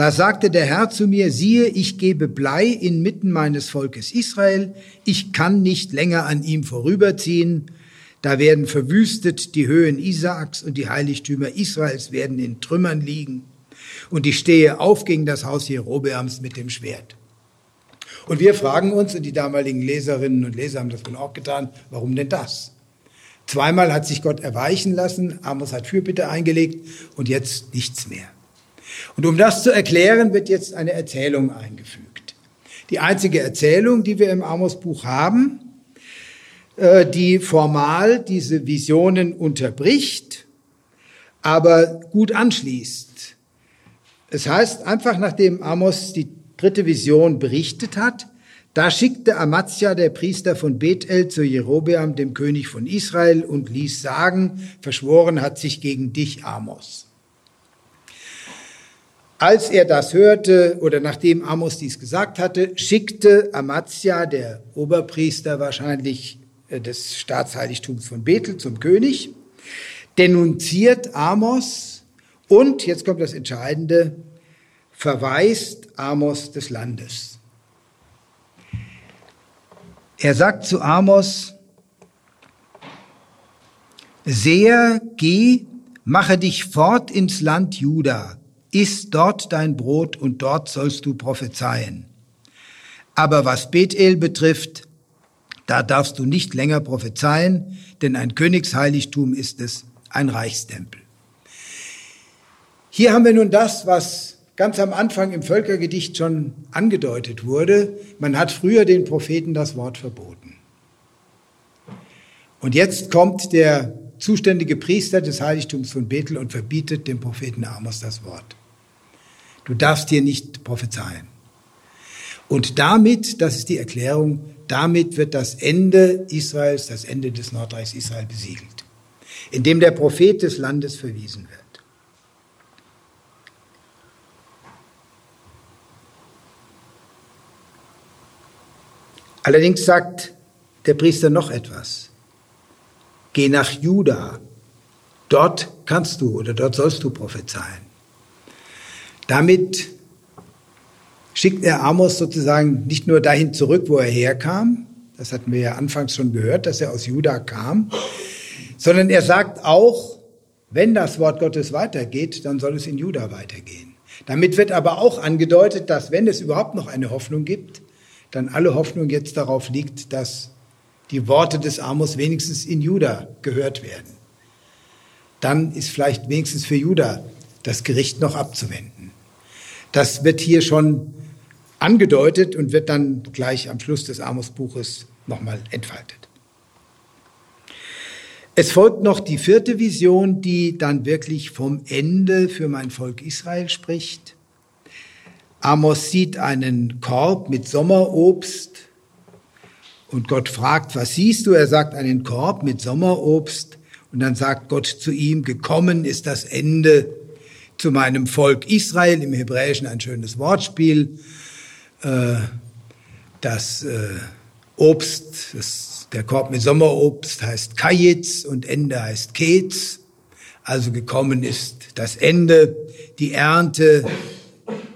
da sagte der Herr zu mir, siehe, ich gebe Blei inmitten meines Volkes Israel, ich kann nicht länger an ihm vorüberziehen, da werden verwüstet die Höhen Isaaks und die Heiligtümer Israels werden in Trümmern liegen. Und ich stehe auf gegen das Haus Jerobeams mit dem Schwert. Und wir fragen uns, und die damaligen Leserinnen und Leser haben das wohl auch getan, warum denn das? Zweimal hat sich Gott erweichen lassen, Amos hat Fürbitte eingelegt und jetzt nichts mehr. Und um das zu erklären, wird jetzt eine Erzählung eingefügt. Die einzige Erzählung, die wir im Amos-Buch haben, äh, die formal diese Visionen unterbricht, aber gut anschließt. Es heißt einfach, nachdem Amos die dritte Vision berichtet hat, da schickte Amazia, der Priester von Bethel, zu Jerobeam, dem König von Israel, und ließ sagen, verschworen hat sich gegen dich, Amos. Als er das hörte oder nachdem Amos dies gesagt hatte, schickte Amazia, der Oberpriester wahrscheinlich äh, des Staatsheiligtums von Bethel, zum König, denunziert Amos und, jetzt kommt das Entscheidende, verweist Amos des Landes. Er sagt zu Amos, Seher, geh, mache dich fort ins Land Juda, iss dort dein Brot und dort sollst du prophezeien. Aber was Bethel betrifft, da darfst du nicht länger prophezeien, denn ein Königsheiligtum ist es, ein Reichstempel. Hier haben wir nun das, was ganz am Anfang im Völkergedicht schon angedeutet wurde. Man hat früher den Propheten das Wort verboten. Und jetzt kommt der zuständige Priester des Heiligtums von Bethel und verbietet dem Propheten Amos das Wort. Du darfst hier nicht prophezeien. Und damit, das ist die Erklärung, damit wird das Ende Israels, das Ende des Nordreichs Israel besiegelt, indem der Prophet des Landes verwiesen wird. Allerdings sagt der Priester noch etwas. Geh nach Juda. Dort kannst du oder dort sollst du prophezeien. Damit schickt er Amos sozusagen nicht nur dahin zurück, wo er herkam, das hatten wir ja anfangs schon gehört, dass er aus Juda kam, sondern er sagt auch, wenn das Wort Gottes weitergeht, dann soll es in Juda weitergehen. Damit wird aber auch angedeutet, dass wenn es überhaupt noch eine Hoffnung gibt, dann alle Hoffnung jetzt darauf liegt, dass die Worte des Amos wenigstens in Juda gehört werden. Dann ist vielleicht wenigstens für Juda das Gericht noch abzuwenden. Das wird hier schon angedeutet und wird dann gleich am Schluss des Amos-Buches nochmal entfaltet. Es folgt noch die vierte Vision, die dann wirklich vom Ende für mein Volk Israel spricht. Amos sieht einen Korb mit Sommerobst und Gott fragt, was siehst du? Er sagt einen Korb mit Sommerobst und dann sagt Gott zu ihm, gekommen ist das Ende zu meinem Volk Israel, im Hebräischen ein schönes Wortspiel. Äh, das äh, Obst, das, der Korb mit Sommerobst heißt Kajitz und Ende heißt Ketz. Also gekommen ist das Ende, die Ernte.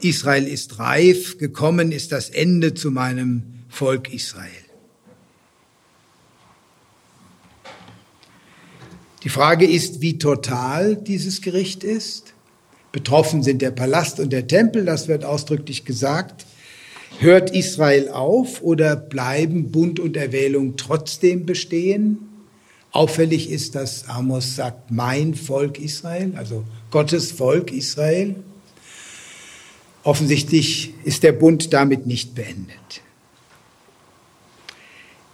Israel ist reif, gekommen ist das Ende zu meinem Volk Israel. Die Frage ist, wie total dieses Gericht ist. Betroffen sind der Palast und der Tempel, das wird ausdrücklich gesagt. Hört Israel auf oder bleiben Bund und Erwählung trotzdem bestehen? Auffällig ist, dass Amos sagt, mein Volk Israel, also Gottes Volk Israel. Offensichtlich ist der Bund damit nicht beendet.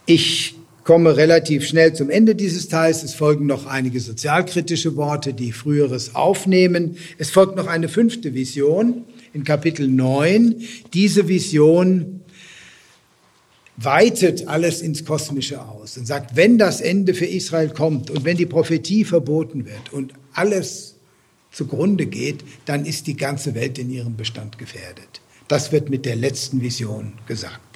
Ich komme relativ schnell zum Ende dieses Teils. Es folgen noch einige sozialkritische Worte, die früheres aufnehmen. Es folgt noch eine fünfte Vision in Kapitel 9. Diese Vision weitet alles ins Kosmische aus und sagt, wenn das Ende für Israel kommt und wenn die Prophetie verboten wird und alles zugrunde geht, dann ist die ganze Welt in ihrem Bestand gefährdet. Das wird mit der letzten Vision gesagt.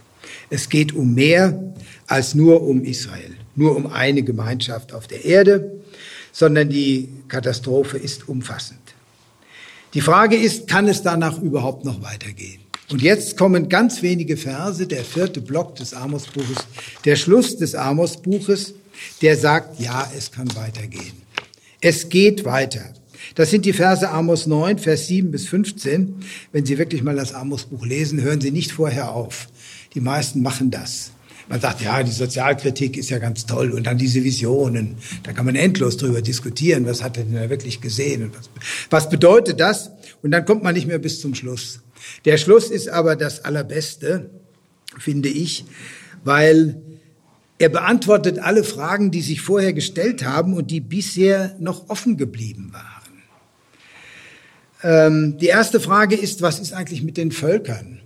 Es geht um mehr als nur um Israel, nur um eine Gemeinschaft auf der Erde, sondern die Katastrophe ist umfassend. Die Frage ist, kann es danach überhaupt noch weitergehen? Und jetzt kommen ganz wenige Verse, der vierte Block des Amos-Buches, der Schluss des Amos-Buches, der sagt, ja, es kann weitergehen. Es geht weiter. Das sind die Verse Amos 9, Vers 7 bis 15. Wenn Sie wirklich mal das Amos-Buch lesen, hören Sie nicht vorher auf. Die meisten machen das. Man sagt, ja, die Sozialkritik ist ja ganz toll und dann diese Visionen. Da kann man endlos drüber diskutieren, was hat er denn da wirklich gesehen und was, was bedeutet das? Und dann kommt man nicht mehr bis zum Schluss. Der Schluss ist aber das Allerbeste, finde ich, weil er beantwortet alle Fragen, die sich vorher gestellt haben und die bisher noch offen geblieben waren. Ähm, die erste Frage ist, was ist eigentlich mit den Völkern?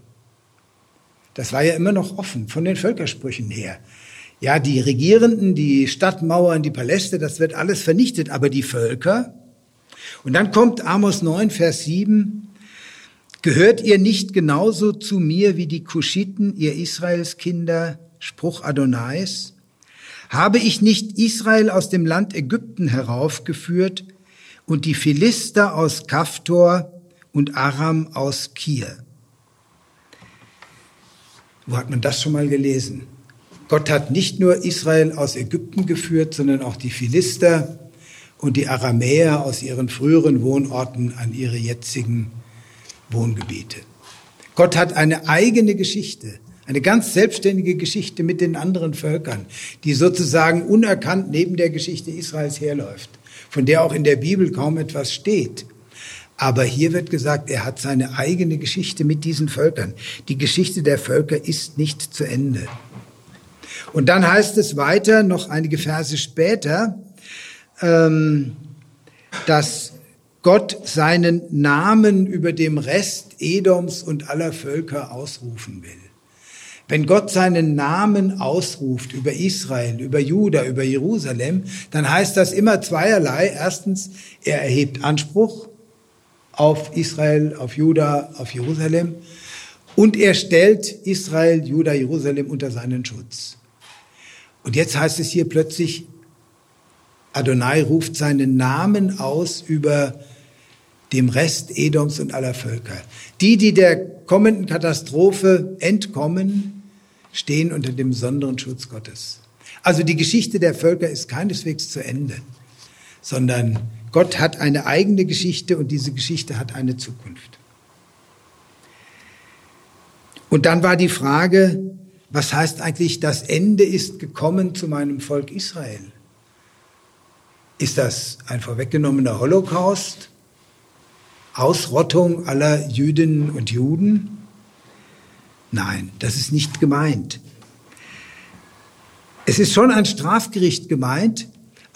Das war ja immer noch offen von den Völkersprüchen her. Ja, die Regierenden, die Stadtmauern, die Paläste, das wird alles vernichtet, aber die Völker. Und dann kommt Amos 9, Vers 7. Gehört ihr nicht genauso zu mir wie die Kuschiten, ihr Israelskinder? Spruch Adonais. Habe ich nicht Israel aus dem Land Ägypten heraufgeführt und die Philister aus Kaftor und Aram aus Kir? Wo hat man das schon mal gelesen? Gott hat nicht nur Israel aus Ägypten geführt, sondern auch die Philister und die Aramäer aus ihren früheren Wohnorten an ihre jetzigen Wohngebiete. Gott hat eine eigene Geschichte, eine ganz selbstständige Geschichte mit den anderen Völkern, die sozusagen unerkannt neben der Geschichte Israels herläuft, von der auch in der Bibel kaum etwas steht. Aber hier wird gesagt, er hat seine eigene Geschichte mit diesen Völkern. Die Geschichte der Völker ist nicht zu Ende. Und dann heißt es weiter, noch einige Verse später, ähm, dass Gott seinen Namen über dem Rest Edoms und aller Völker ausrufen will. Wenn Gott seinen Namen ausruft über Israel, über Juda, über Jerusalem, dann heißt das immer zweierlei. Erstens, er erhebt Anspruch auf Israel, auf Juda, auf Jerusalem. Und er stellt Israel, Juda, Jerusalem unter seinen Schutz. Und jetzt heißt es hier plötzlich, Adonai ruft seinen Namen aus über dem Rest Edoms und aller Völker. Die, die der kommenden Katastrophe entkommen, stehen unter dem besonderen Schutz Gottes. Also die Geschichte der Völker ist keineswegs zu Ende, sondern Gott hat eine eigene Geschichte und diese Geschichte hat eine Zukunft. Und dann war die Frage, was heißt eigentlich, das Ende ist gekommen zu meinem Volk Israel? Ist das ein vorweggenommener Holocaust? Ausrottung aller Jüdinnen und Juden? Nein, das ist nicht gemeint. Es ist schon ein Strafgericht gemeint,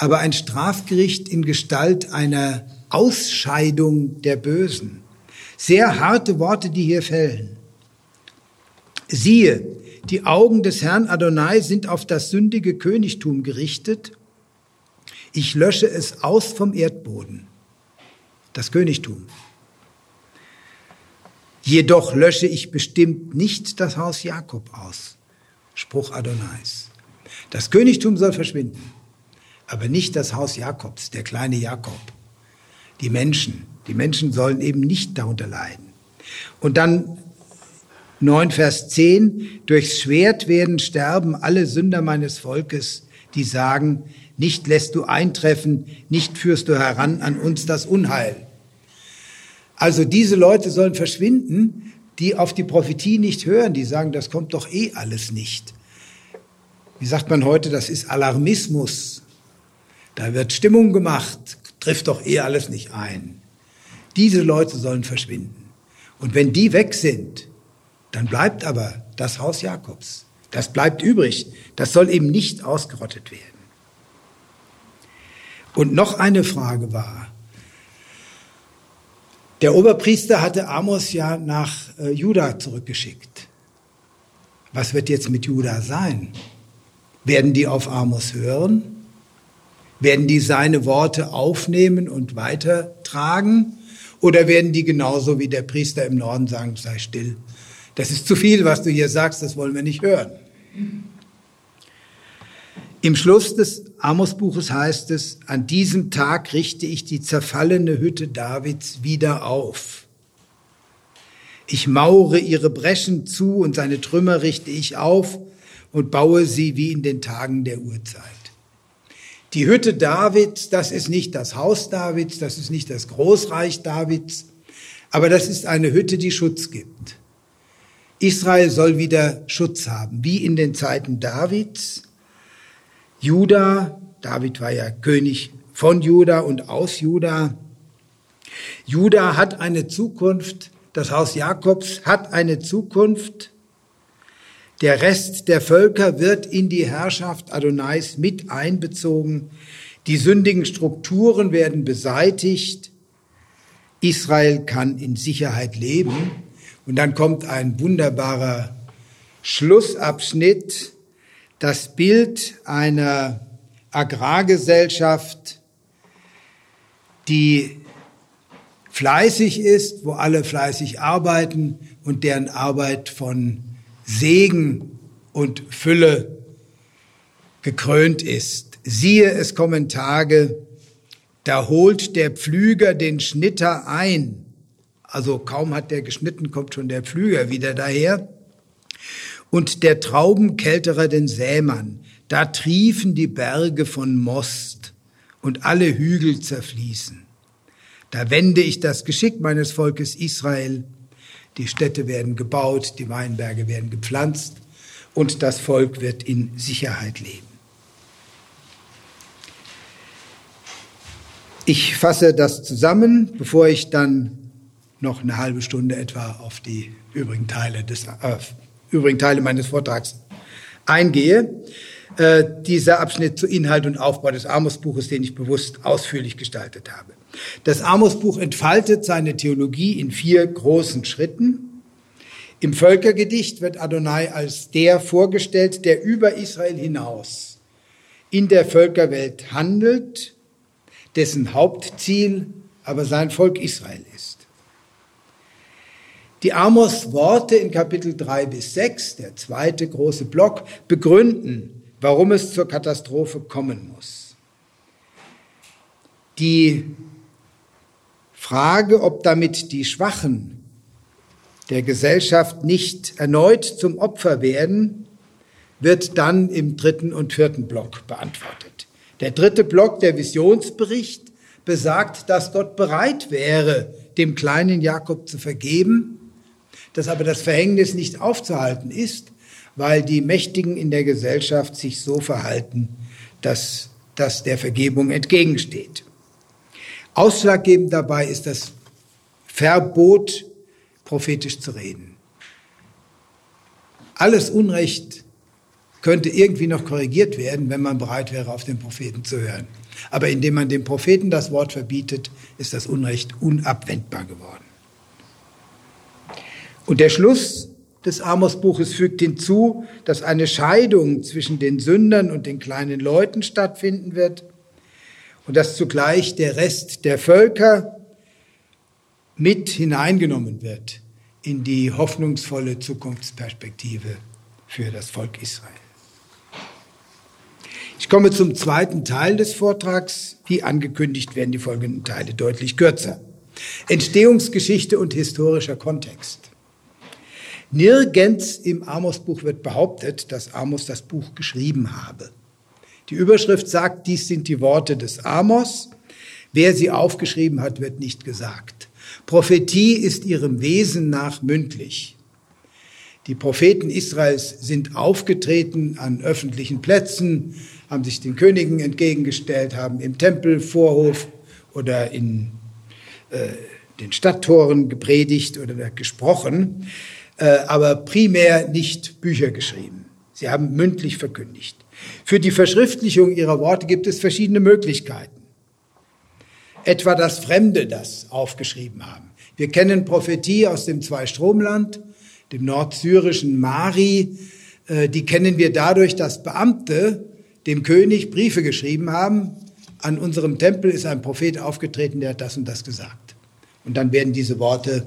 aber ein Strafgericht in Gestalt einer Ausscheidung der Bösen. Sehr harte Worte, die hier fällen. Siehe, die Augen des Herrn Adonai sind auf das sündige Königtum gerichtet. Ich lösche es aus vom Erdboden, das Königtum. Jedoch lösche ich bestimmt nicht das Haus Jakob aus. Spruch Adonais. Das Königtum soll verschwinden aber nicht das Haus Jakobs, der kleine Jakob. Die Menschen, die Menschen sollen eben nicht darunter leiden. Und dann 9 Vers 10, durchs Schwert werden sterben alle Sünder meines Volkes, die sagen, nicht lässt du eintreffen, nicht führst du heran an uns das Unheil. Also diese Leute sollen verschwinden, die auf die Prophetie nicht hören, die sagen, das kommt doch eh alles nicht. Wie sagt man heute, das ist Alarmismus. Da wird Stimmung gemacht, trifft doch eh alles nicht ein. Diese Leute sollen verschwinden. Und wenn die weg sind, dann bleibt aber das Haus Jakobs. Das bleibt übrig. Das soll eben nicht ausgerottet werden. Und noch eine Frage war, der Oberpriester hatte Amos ja nach äh, Juda zurückgeschickt. Was wird jetzt mit Juda sein? Werden die auf Amos hören? Werden die seine Worte aufnehmen und weitertragen? Oder werden die genauso wie der Priester im Norden sagen, sei still? Das ist zu viel, was du hier sagst, das wollen wir nicht hören. Im Schluss des Amos-Buches heißt es, an diesem Tag richte ich die zerfallene Hütte Davids wieder auf. Ich maure ihre Breschen zu und seine Trümmer richte ich auf und baue sie wie in den Tagen der Urzeit. Die Hütte Davids, das ist nicht das Haus Davids, das ist nicht das Großreich Davids, aber das ist eine Hütte, die Schutz gibt. Israel soll wieder Schutz haben, wie in den Zeiten Davids Juda, David war ja König von Juda und aus Juda. Juda hat eine Zukunft, das Haus Jakobs hat eine Zukunft. Der Rest der Völker wird in die Herrschaft Adonais mit einbezogen. Die sündigen Strukturen werden beseitigt. Israel kann in Sicherheit leben. Und dann kommt ein wunderbarer Schlussabschnitt das Bild einer Agrargesellschaft, die fleißig ist, wo alle fleißig arbeiten und deren Arbeit von Segen und Fülle gekrönt ist. Siehe, es kommen Tage, da holt der Pflüger den Schnitter ein. Also kaum hat der geschnitten, kommt schon der Pflüger wieder daher und der Traubenkälterer den Sämann. Da triefen die Berge von Most und alle Hügel zerfließen. Da wende ich das Geschick meines Volkes Israel. Die Städte werden gebaut, die Weinberge werden gepflanzt und das Volk wird in Sicherheit leben. Ich fasse das zusammen, bevor ich dann noch eine halbe Stunde etwa auf die übrigen Teile des äh, übrigen Teile meines Vortrags eingehe. Äh, dieser Abschnitt zu Inhalt und Aufbau des Amos-Buches, den ich bewusst ausführlich gestaltet habe. Das Amos-Buch entfaltet seine Theologie in vier großen Schritten. Im Völkergedicht wird Adonai als der vorgestellt, der über Israel hinaus in der Völkerwelt handelt, dessen Hauptziel aber sein Volk Israel ist. Die Amos-Worte in Kapitel 3 bis 6, der zweite große Block, begründen, warum es zur Katastrophe kommen muss. Die Frage, ob damit die Schwachen der Gesellschaft nicht erneut zum Opfer werden, wird dann im dritten und vierten Block beantwortet. Der dritte Block, der Visionsbericht, besagt, dass Gott bereit wäre, dem kleinen Jakob zu vergeben dass aber das Verhängnis nicht aufzuhalten ist, weil die Mächtigen in der Gesellschaft sich so verhalten, dass das der Vergebung entgegensteht. Ausschlaggebend dabei ist das Verbot, prophetisch zu reden. Alles Unrecht könnte irgendwie noch korrigiert werden, wenn man bereit wäre, auf den Propheten zu hören. Aber indem man dem Propheten das Wort verbietet, ist das Unrecht unabwendbar geworden. Und der Schluss des Amos-Buches fügt hinzu, dass eine Scheidung zwischen den Sündern und den kleinen Leuten stattfinden wird und dass zugleich der Rest der Völker mit hineingenommen wird in die hoffnungsvolle Zukunftsperspektive für das Volk Israel. Ich komme zum zweiten Teil des Vortrags. Wie angekündigt werden die folgenden Teile deutlich kürzer. Entstehungsgeschichte und historischer Kontext. Nirgends im Amos-Buch wird behauptet, dass Amos das Buch geschrieben habe. Die Überschrift sagt, dies sind die Worte des Amos. Wer sie aufgeschrieben hat, wird nicht gesagt. Prophetie ist ihrem Wesen nach mündlich. Die Propheten Israels sind aufgetreten an öffentlichen Plätzen, haben sich den Königen entgegengestellt, haben im Tempel, Vorhof oder in äh, den Stadttoren gepredigt oder gesprochen, äh, aber primär nicht Bücher geschrieben. Sie haben mündlich verkündigt. Für die Verschriftlichung ihrer Worte gibt es verschiedene Möglichkeiten. Etwa das Fremde das aufgeschrieben haben. Wir kennen Prophetie aus dem Zweistromland, dem nordsyrischen Mari. Äh, die kennen wir dadurch, dass Beamte dem König Briefe geschrieben haben. An unserem Tempel ist ein Prophet aufgetreten, der hat das und das gesagt. Und dann werden diese Worte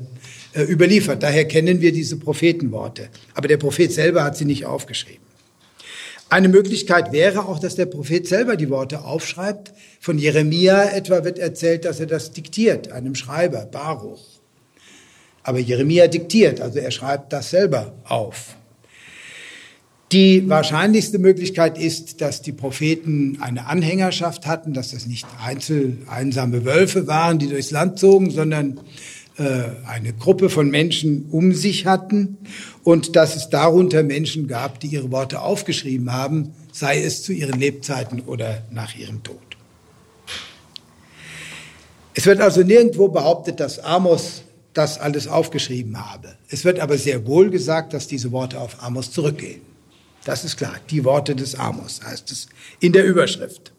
äh, überliefert. Daher kennen wir diese Prophetenworte. Aber der Prophet selber hat sie nicht aufgeschrieben. Eine Möglichkeit wäre auch, dass der Prophet selber die Worte aufschreibt. Von Jeremia etwa wird erzählt, dass er das diktiert, einem Schreiber, Baruch. Aber Jeremia diktiert, also er schreibt das selber auf. Die wahrscheinlichste Möglichkeit ist, dass die Propheten eine Anhängerschaft hatten, dass das nicht einzel einsame Wölfe waren, die durchs Land zogen, sondern äh, eine Gruppe von Menschen um sich hatten und dass es darunter Menschen gab, die ihre Worte aufgeschrieben haben, sei es zu ihren Lebzeiten oder nach ihrem Tod. Es wird also nirgendwo behauptet, dass Amos das alles aufgeschrieben habe. Es wird aber sehr wohl gesagt, dass diese Worte auf Amos zurückgehen. Das ist klar. Die Worte des Amos heißt es in der Überschrift.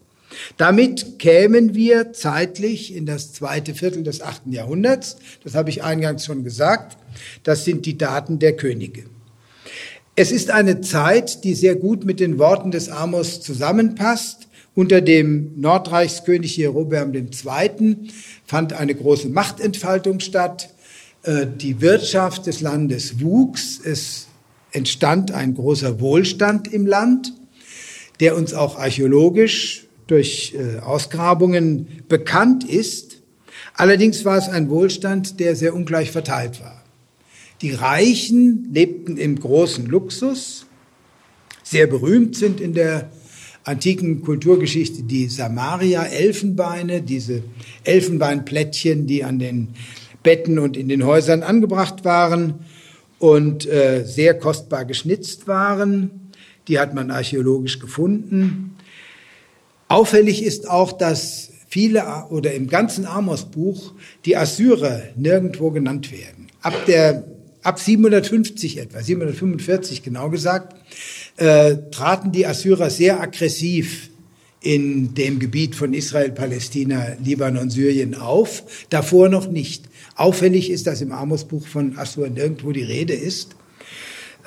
Damit kämen wir zeitlich in das zweite Viertel des achten Jahrhunderts. Das habe ich eingangs schon gesagt. Das sind die Daten der Könige. Es ist eine Zeit, die sehr gut mit den Worten des Amos zusammenpasst. Unter dem Nordreichskönig Jerobeam II. fand eine große Machtentfaltung statt. Äh, die Wirtschaft des Landes wuchs. Es entstand ein großer Wohlstand im Land, der uns auch archäologisch durch äh, Ausgrabungen bekannt ist. Allerdings war es ein Wohlstand, der sehr ungleich verteilt war. Die Reichen lebten im großen Luxus. Sehr berühmt sind in der antiken Kulturgeschichte die Samaria-Elfenbeine, diese Elfenbeinplättchen, die an den Betten und in den Häusern angebracht waren und äh, sehr kostbar geschnitzt waren. Die hat man archäologisch gefunden. Auffällig ist auch, dass viele oder im ganzen Amos-Buch die Assyrer nirgendwo genannt werden. Ab der ab 750 etwa, 745 genau gesagt, äh, traten die Assyrer sehr aggressiv in dem Gebiet von Israel, Palästina, Libanon, Syrien auf. Davor noch nicht. Auffällig ist, dass im Amos-Buch von Assur nirgendwo die Rede ist.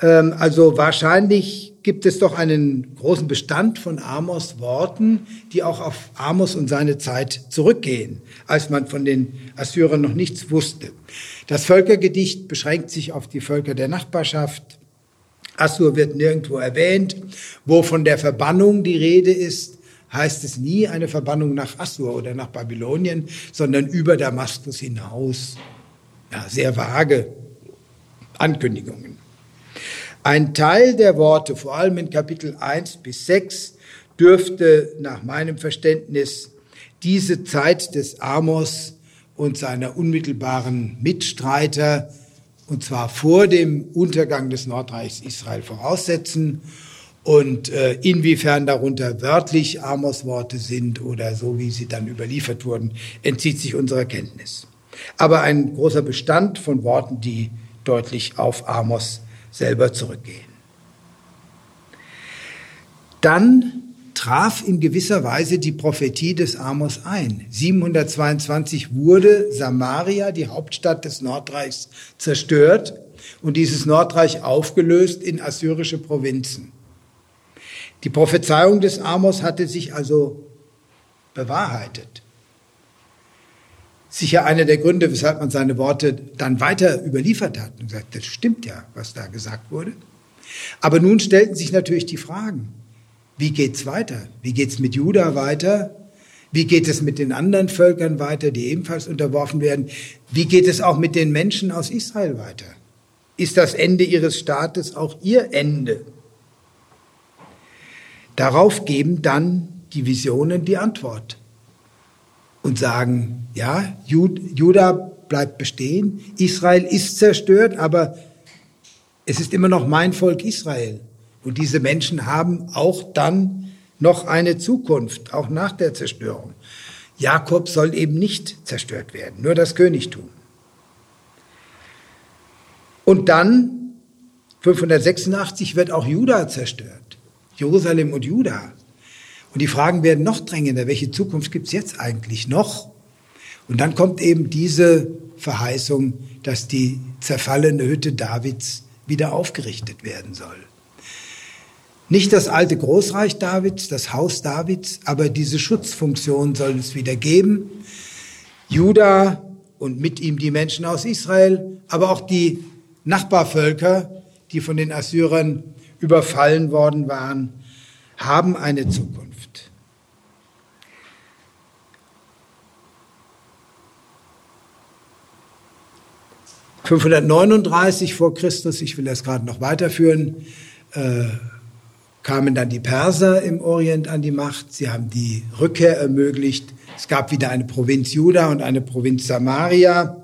Ähm, also wahrscheinlich gibt es doch einen großen Bestand von Amos Worten, die auch auf Amos und seine Zeit zurückgehen, als man von den Assyrern noch nichts wusste. Das Völkergedicht beschränkt sich auf die Völker der Nachbarschaft. Assur wird nirgendwo erwähnt. Wo von der Verbannung die Rede ist, heißt es nie eine Verbannung nach Assur oder nach Babylonien, sondern über Damaskus hinaus. Ja, sehr vage Ankündigungen. Ein Teil der Worte, vor allem in Kapitel 1 bis 6, dürfte nach meinem Verständnis diese Zeit des Amos und seiner unmittelbaren Mitstreiter, und zwar vor dem Untergang des Nordreichs Israel voraussetzen. Und äh, inwiefern darunter wörtlich Amos-Worte sind oder so, wie sie dann überliefert wurden, entzieht sich unserer Kenntnis. Aber ein großer Bestand von Worten, die deutlich auf Amos selber zurückgehen. Dann traf in gewisser Weise die Prophetie des Amos ein. 722 wurde Samaria, die Hauptstadt des Nordreichs, zerstört und dieses Nordreich aufgelöst in assyrische Provinzen. Die Prophezeiung des Amos hatte sich also bewahrheitet. Sicher einer der Gründe, weshalb man seine Worte dann weiter überliefert hat und gesagt, das stimmt ja, was da gesagt wurde. Aber nun stellten sich natürlich die Fragen. Wie geht's weiter? Wie geht's mit Juda weiter? Wie geht es mit den anderen Völkern weiter, die ebenfalls unterworfen werden? Wie geht es auch mit den Menschen aus Israel weiter? Ist das Ende ihres Staates auch ihr Ende? Darauf geben dann die Visionen die Antwort und sagen, ja, Juda bleibt bestehen. Israel ist zerstört, aber es ist immer noch mein Volk Israel. Und diese Menschen haben auch dann noch eine Zukunft, auch nach der Zerstörung. Jakob soll eben nicht zerstört werden, nur das Königtum. Und dann, 586, wird auch Juda zerstört. Jerusalem und Juda. Und die Fragen werden noch drängender. Welche Zukunft gibt es jetzt eigentlich noch? Und dann kommt eben diese Verheißung, dass die zerfallene Hütte Davids wieder aufgerichtet werden soll. Nicht das alte Großreich Davids, das Haus Davids, aber diese Schutzfunktion soll es wieder geben. Juda und mit ihm die Menschen aus Israel, aber auch die Nachbarvölker, die von den Assyrern überfallen worden waren, haben eine Zukunft. ...539 vor Christus, ich will das gerade noch weiterführen, äh, kamen dann die Perser im Orient an die Macht. Sie haben die Rückkehr ermöglicht. Es gab wieder eine Provinz Juda und eine Provinz Samaria.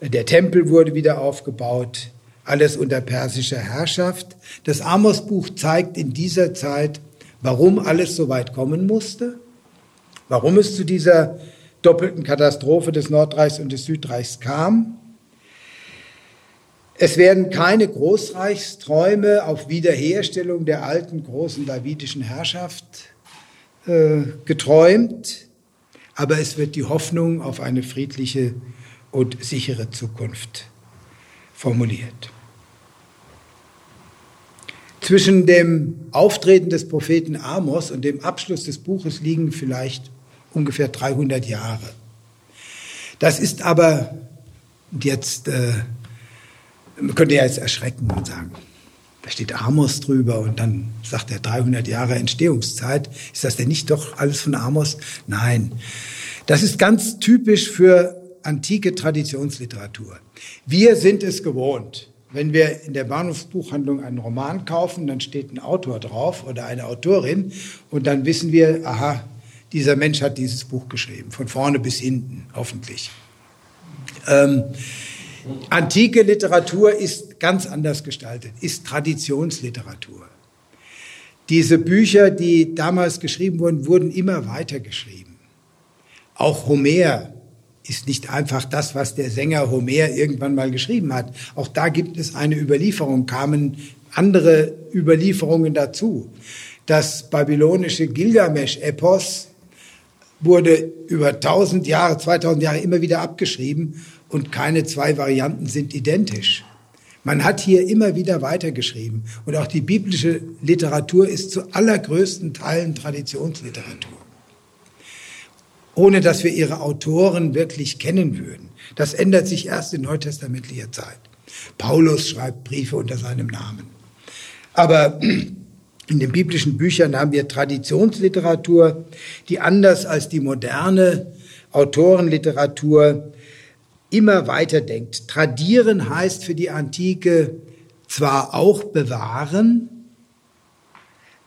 Der Tempel wurde wieder aufgebaut. Alles unter persischer Herrschaft. Das Amos-Buch zeigt in dieser Zeit, warum alles so weit kommen musste, warum es zu dieser doppelten Katastrophe des Nordreichs und des Südreichs kam. Es werden keine Großreichsträume auf Wiederherstellung der alten großen davidischen Herrschaft äh, geträumt, aber es wird die Hoffnung auf eine friedliche und sichere Zukunft formuliert. Zwischen dem Auftreten des Propheten Amos und dem Abschluss des Buches liegen vielleicht ungefähr 300 Jahre. Das ist aber, jetzt äh, man könnte ja jetzt erschrecken und sagen, da steht Amos drüber und dann sagt er 300 Jahre Entstehungszeit. Ist das denn nicht doch alles von Amos? Nein. Das ist ganz typisch für antike Traditionsliteratur. Wir sind es gewohnt. Wenn wir in der Bahnhofsbuchhandlung einen Roman kaufen, dann steht ein Autor drauf oder eine Autorin und dann wissen wir, aha, dieser Mensch hat dieses Buch geschrieben, von vorne bis hinten, hoffentlich. Ähm, Antike Literatur ist ganz anders gestaltet, ist Traditionsliteratur. Diese Bücher, die damals geschrieben wurden, wurden immer weiter geschrieben. Auch Homer ist nicht einfach das, was der Sänger Homer irgendwann mal geschrieben hat. Auch da gibt es eine Überlieferung, kamen andere Überlieferungen dazu. Das babylonische Gilgamesch-Epos wurde über 1000 Jahre, 2000 Jahre immer wieder abgeschrieben und keine zwei Varianten sind identisch. Man hat hier immer wieder weitergeschrieben und auch die biblische Literatur ist zu allergrößten Teilen Traditionsliteratur. Ohne dass wir ihre Autoren wirklich kennen würden. Das ändert sich erst in neutestamentlicher Zeit. Paulus schreibt Briefe unter seinem Namen. Aber in den biblischen Büchern haben wir Traditionsliteratur, die anders als die moderne Autorenliteratur immer weiter denkt. Tradieren heißt für die Antike zwar auch bewahren,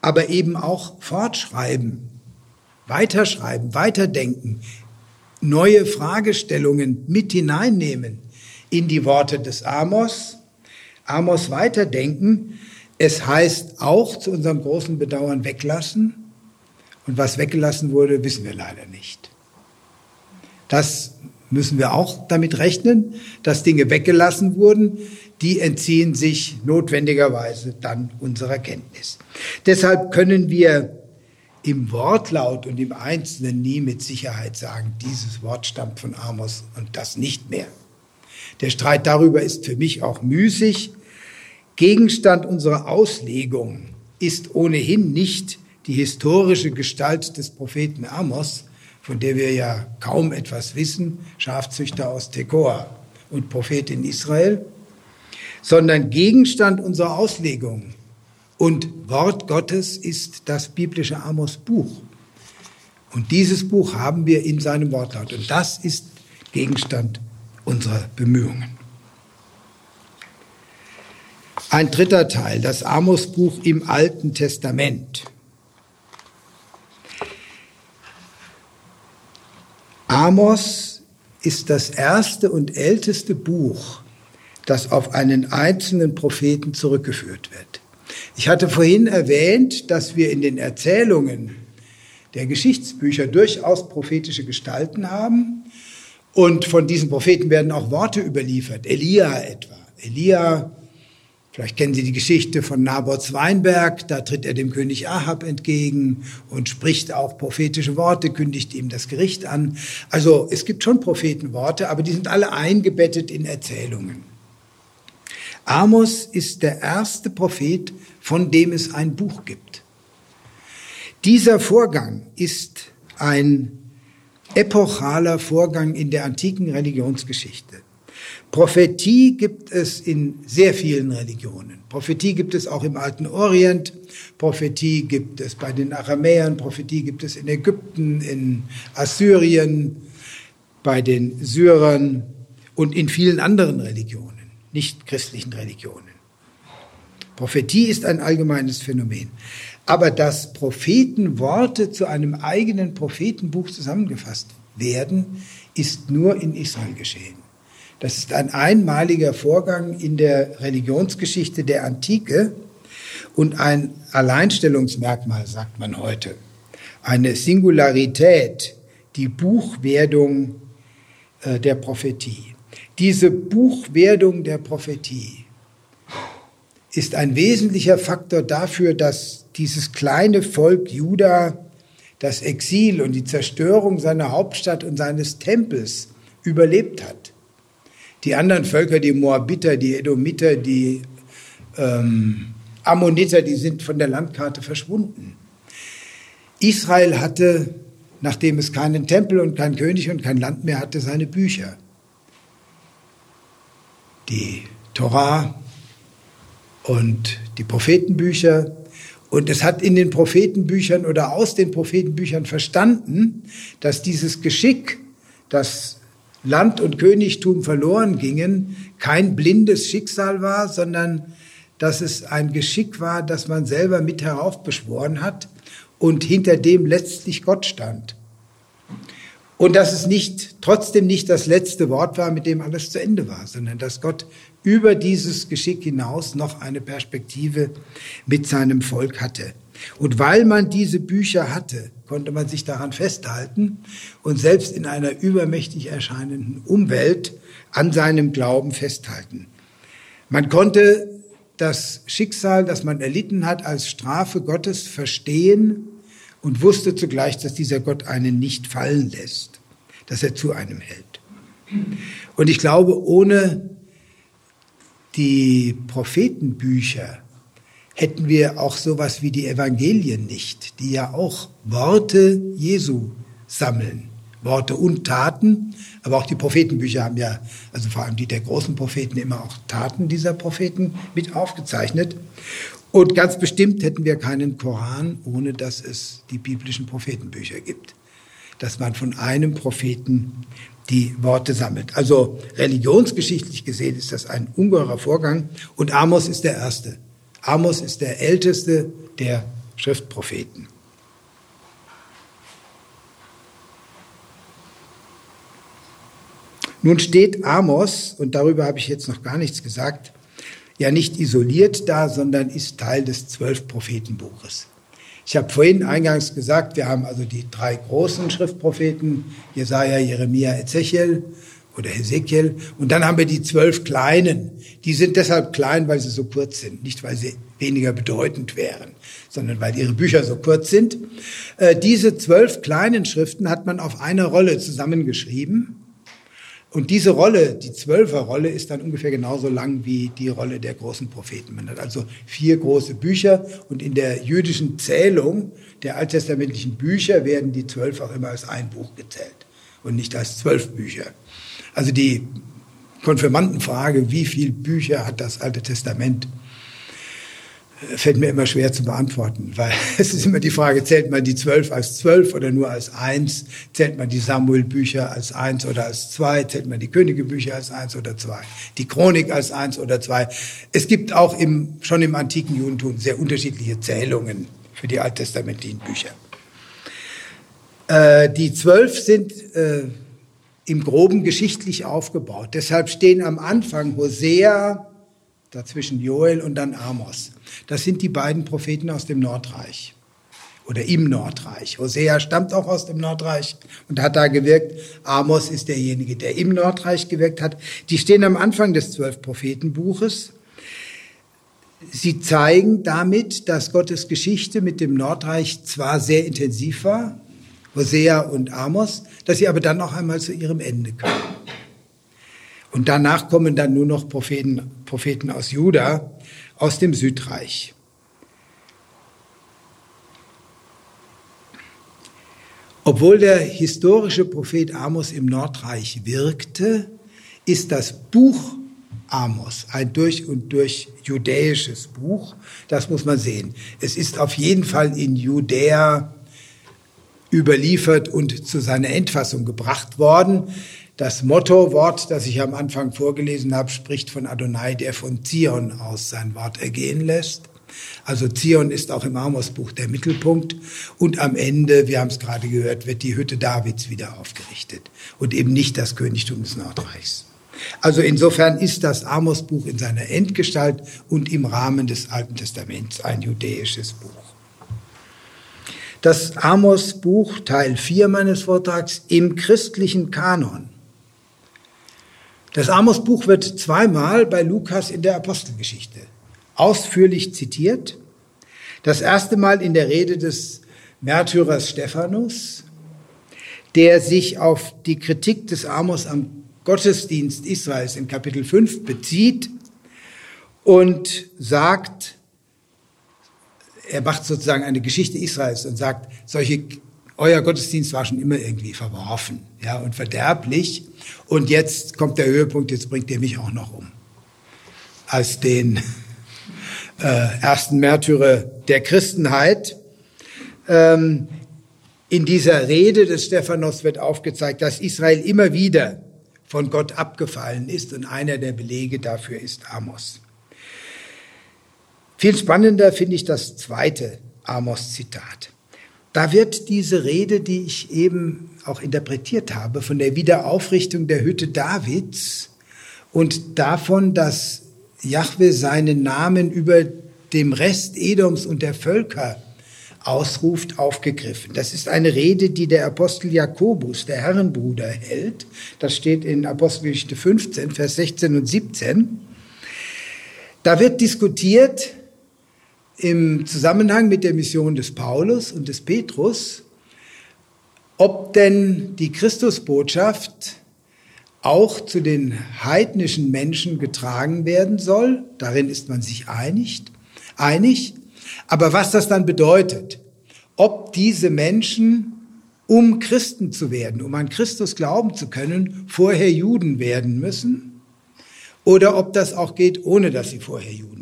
aber eben auch fortschreiben, weiterschreiben, weiterdenken, neue Fragestellungen mit hineinnehmen in die Worte des Amos. Amos weiterdenken. Es heißt auch zu unserem großen Bedauern weglassen. Und was weggelassen wurde, wissen wir leider nicht. Das müssen wir auch damit rechnen, dass Dinge weggelassen wurden, die entziehen sich notwendigerweise dann unserer Kenntnis. Deshalb können wir im Wortlaut und im Einzelnen nie mit Sicherheit sagen, dieses Wort stammt von Amos und das nicht mehr. Der Streit darüber ist für mich auch müßig. Gegenstand unserer Auslegung ist ohnehin nicht die historische Gestalt des Propheten Amos, von der wir ja kaum etwas wissen, Schafzüchter aus Tekoa und Prophet in Israel, sondern Gegenstand unserer Auslegung und Wort Gottes ist das biblische Amos-Buch. Und dieses Buch haben wir in seinem Wortlaut. Und das ist Gegenstand unserer Bemühungen. Ein dritter Teil, das Amos-Buch im Alten Testament. Amos ist das erste und älteste Buch, das auf einen einzelnen Propheten zurückgeführt wird. Ich hatte vorhin erwähnt, dass wir in den Erzählungen der Geschichtsbücher durchaus prophetische Gestalten haben. Und von diesen Propheten werden auch Worte überliefert. Elia etwa. Elia, vielleicht kennen Sie die Geschichte von Nabots Weinberg, da tritt er dem König Ahab entgegen und spricht auch prophetische Worte, kündigt ihm das Gericht an. Also es gibt schon Prophetenworte, aber die sind alle eingebettet in Erzählungen. Amos ist der erste Prophet, von dem es ein Buch gibt. Dieser Vorgang ist ein epochaler Vorgang in der antiken Religionsgeschichte. Prophetie gibt es in sehr vielen Religionen. Prophetie gibt es auch im alten Orient. Prophetie gibt es bei den Aramäern. Prophetie gibt es in Ägypten, in Assyrien, bei den Syrern und in vielen anderen Religionen, nicht christlichen Religionen. Prophetie ist ein allgemeines Phänomen. Aber dass Prophetenworte zu einem eigenen Prophetenbuch zusammengefasst werden, ist nur in Israel geschehen. Das ist ein einmaliger Vorgang in der Religionsgeschichte der Antike und ein Alleinstellungsmerkmal, sagt man heute. Eine Singularität, die Buchwerdung äh, der Prophetie. Diese Buchwerdung der Prophetie ist ein wesentlicher Faktor dafür, dass dieses kleine Volk Juda das Exil und die Zerstörung seiner Hauptstadt und seines Tempels überlebt hat. Die anderen Völker, die Moabiter, die Edomiter, die ähm, Ammoniter, die sind von der Landkarte verschwunden. Israel hatte, nachdem es keinen Tempel und keinen König und kein Land mehr hatte, seine Bücher. Die Torah, und die Prophetenbücher. Und es hat in den Prophetenbüchern oder aus den Prophetenbüchern verstanden, dass dieses Geschick, dass Land und Königtum verloren gingen, kein blindes Schicksal war, sondern dass es ein Geschick war, das man selber mit heraufbeschworen hat und hinter dem letztlich Gott stand. Und dass es nicht, trotzdem nicht das letzte Wort war, mit dem alles zu Ende war, sondern dass Gott über dieses Geschick hinaus noch eine Perspektive mit seinem Volk hatte. Und weil man diese Bücher hatte, konnte man sich daran festhalten und selbst in einer übermächtig erscheinenden Umwelt an seinem Glauben festhalten. Man konnte das Schicksal, das man erlitten hat, als Strafe Gottes verstehen und wusste zugleich, dass dieser Gott einen nicht fallen lässt, dass er zu einem hält. Und ich glaube, ohne die Prophetenbücher hätten wir auch sowas wie die Evangelien nicht, die ja auch Worte Jesu sammeln. Worte und Taten, aber auch die Prophetenbücher haben ja, also vor allem die der großen Propheten, immer auch Taten dieser Propheten mit aufgezeichnet. Und ganz bestimmt hätten wir keinen Koran, ohne dass es die biblischen Prophetenbücher gibt. Dass man von einem Propheten die Worte sammelt. Also religionsgeschichtlich gesehen ist das ein ungeheurer Vorgang und Amos ist der Erste. Amos ist der Älteste der Schriftpropheten. Nun steht Amos, und darüber habe ich jetzt noch gar nichts gesagt, ja nicht isoliert da, sondern ist Teil des Zwölf-Prophetenbuches. Ich habe vorhin eingangs gesagt, wir haben also die drei großen Schriftpropheten, Jesaja, Jeremia, Ezechiel oder Hesekiel. Und dann haben wir die zwölf kleinen. Die sind deshalb klein, weil sie so kurz sind, nicht weil sie weniger bedeutend wären, sondern weil ihre Bücher so kurz sind. Äh, diese zwölf kleinen Schriften hat man auf einer Rolle zusammengeschrieben. Und diese Rolle, die Zwölferrolle, ist dann ungefähr genauso lang wie die Rolle der großen Propheten. Man hat also vier große Bücher und in der jüdischen Zählung der alttestamentlichen Bücher werden die zwölf auch immer als ein Buch gezählt und nicht als zwölf Bücher. Also die Konfirmandenfrage, wie viele Bücher hat das Alte Testament, fällt mir immer schwer zu beantworten, weil es ist immer die Frage, zählt man die zwölf als zwölf oder nur als eins? Zählt man die Samuel-Bücher als eins oder als zwei? Zählt man die Könige-Bücher als eins oder zwei? Die Chronik als eins oder zwei? Es gibt auch im, schon im antiken Judentum sehr unterschiedliche Zählungen für die alttestamentlichen Bücher. Äh, die zwölf sind äh, im groben geschichtlich aufgebaut. Deshalb stehen am Anfang Hosea, dazwischen Joel und dann Amos. Das sind die beiden Propheten aus dem Nordreich oder im Nordreich. Hosea stammt auch aus dem Nordreich und hat da gewirkt. Amos ist derjenige, der im Nordreich gewirkt hat. Die stehen am Anfang des zwölf Prophetenbuches. Sie zeigen damit, dass Gottes Geschichte mit dem Nordreich zwar sehr intensiv war, Hosea und Amos, dass sie aber dann auch einmal zu ihrem Ende kamen. Und danach kommen dann nur noch Propheten, Propheten aus Juda, aus dem Südreich. Obwohl der historische Prophet Amos im Nordreich wirkte, ist das Buch Amos ein durch und durch judäisches Buch. Das muss man sehen. Es ist auf jeden Fall in Judäa überliefert und zu seiner Endfassung gebracht worden. Das Mottowort, das ich am Anfang vorgelesen habe, spricht von Adonai, der von Zion aus sein Wort ergehen lässt. Also Zion ist auch im Amos-Buch der Mittelpunkt. Und am Ende, wir haben es gerade gehört, wird die Hütte Davids wieder aufgerichtet und eben nicht das Königtum des Nordreichs. Also insofern ist das Amos-Buch in seiner Endgestalt und im Rahmen des Alten Testaments ein judäisches Buch. Das Amos-Buch, Teil 4 meines Vortrags, im christlichen Kanon. Das Amos-Buch wird zweimal bei Lukas in der Apostelgeschichte ausführlich zitiert. Das erste Mal in der Rede des Märtyrers Stephanus, der sich auf die Kritik des Amos am Gottesdienst Israels in Kapitel 5 bezieht und sagt, er macht sozusagen eine Geschichte Israels und sagt, solche, euer Gottesdienst war schon immer irgendwie verworfen, ja, und verderblich. Und jetzt kommt der Höhepunkt, jetzt bringt ihr mich auch noch um. Als den äh, ersten Märtyrer der Christenheit. Ähm, in dieser Rede des Stephanos wird aufgezeigt, dass Israel immer wieder von Gott abgefallen ist und einer der Belege dafür ist Amos. Viel spannender finde ich das zweite Amos-Zitat. Da wird diese Rede, die ich eben auch interpretiert habe, von der Wiederaufrichtung der Hütte Davids und davon, dass Jahwe seinen Namen über dem Rest Edoms und der Völker ausruft, aufgegriffen. Das ist eine Rede, die der Apostel Jakobus, der Herrenbruder, hält. Das steht in Apostelgeschichte 15, Vers 16 und 17. Da wird diskutiert im Zusammenhang mit der Mission des Paulus und des Petrus, ob denn die Christusbotschaft auch zu den heidnischen Menschen getragen werden soll. Darin ist man sich einig. einig. Aber was das dann bedeutet, ob diese Menschen, um Christen zu werden, um an Christus glauben zu können, vorher Juden werden müssen, oder ob das auch geht, ohne dass sie vorher Juden.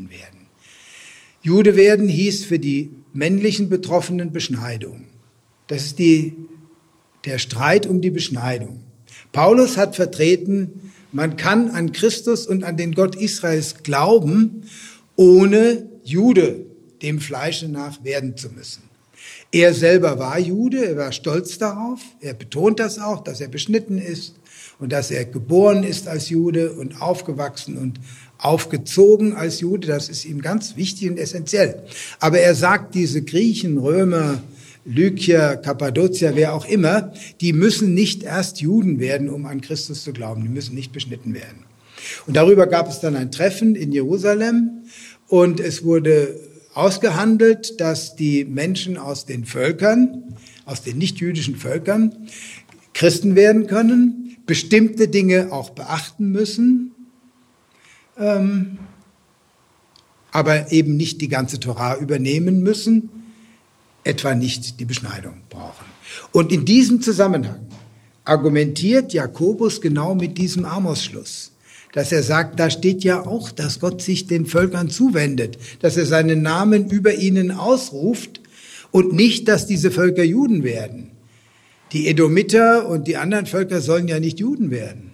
Jude werden hieß für die männlichen Betroffenen Beschneidung. Das ist die, der Streit um die Beschneidung. Paulus hat vertreten, man kann an Christus und an den Gott Israels glauben, ohne Jude dem Fleische nach werden zu müssen. Er selber war Jude, er war stolz darauf, er betont das auch, dass er beschnitten ist und dass er geboren ist als Jude und aufgewachsen und aufgezogen als Jude, das ist ihm ganz wichtig und essentiell. Aber er sagt, diese Griechen, Römer, Lykia, Kappadocia, wer auch immer, die müssen nicht erst Juden werden, um an Christus zu glauben. Die müssen nicht beschnitten werden. Und darüber gab es dann ein Treffen in Jerusalem und es wurde ausgehandelt, dass die Menschen aus den Völkern, aus den nichtjüdischen Völkern, Christen werden können, bestimmte Dinge auch beachten müssen, ähm, aber eben nicht die ganze Torah übernehmen müssen etwa nicht die Beschneidung brauchen. Und in diesem Zusammenhang argumentiert Jakobus genau mit diesem Amos-Schluss, dass er sagt, da steht ja auch, dass Gott sich den Völkern zuwendet, dass er seinen Namen über ihnen ausruft und nicht, dass diese Völker Juden werden. Die Edomiter und die anderen Völker sollen ja nicht Juden werden.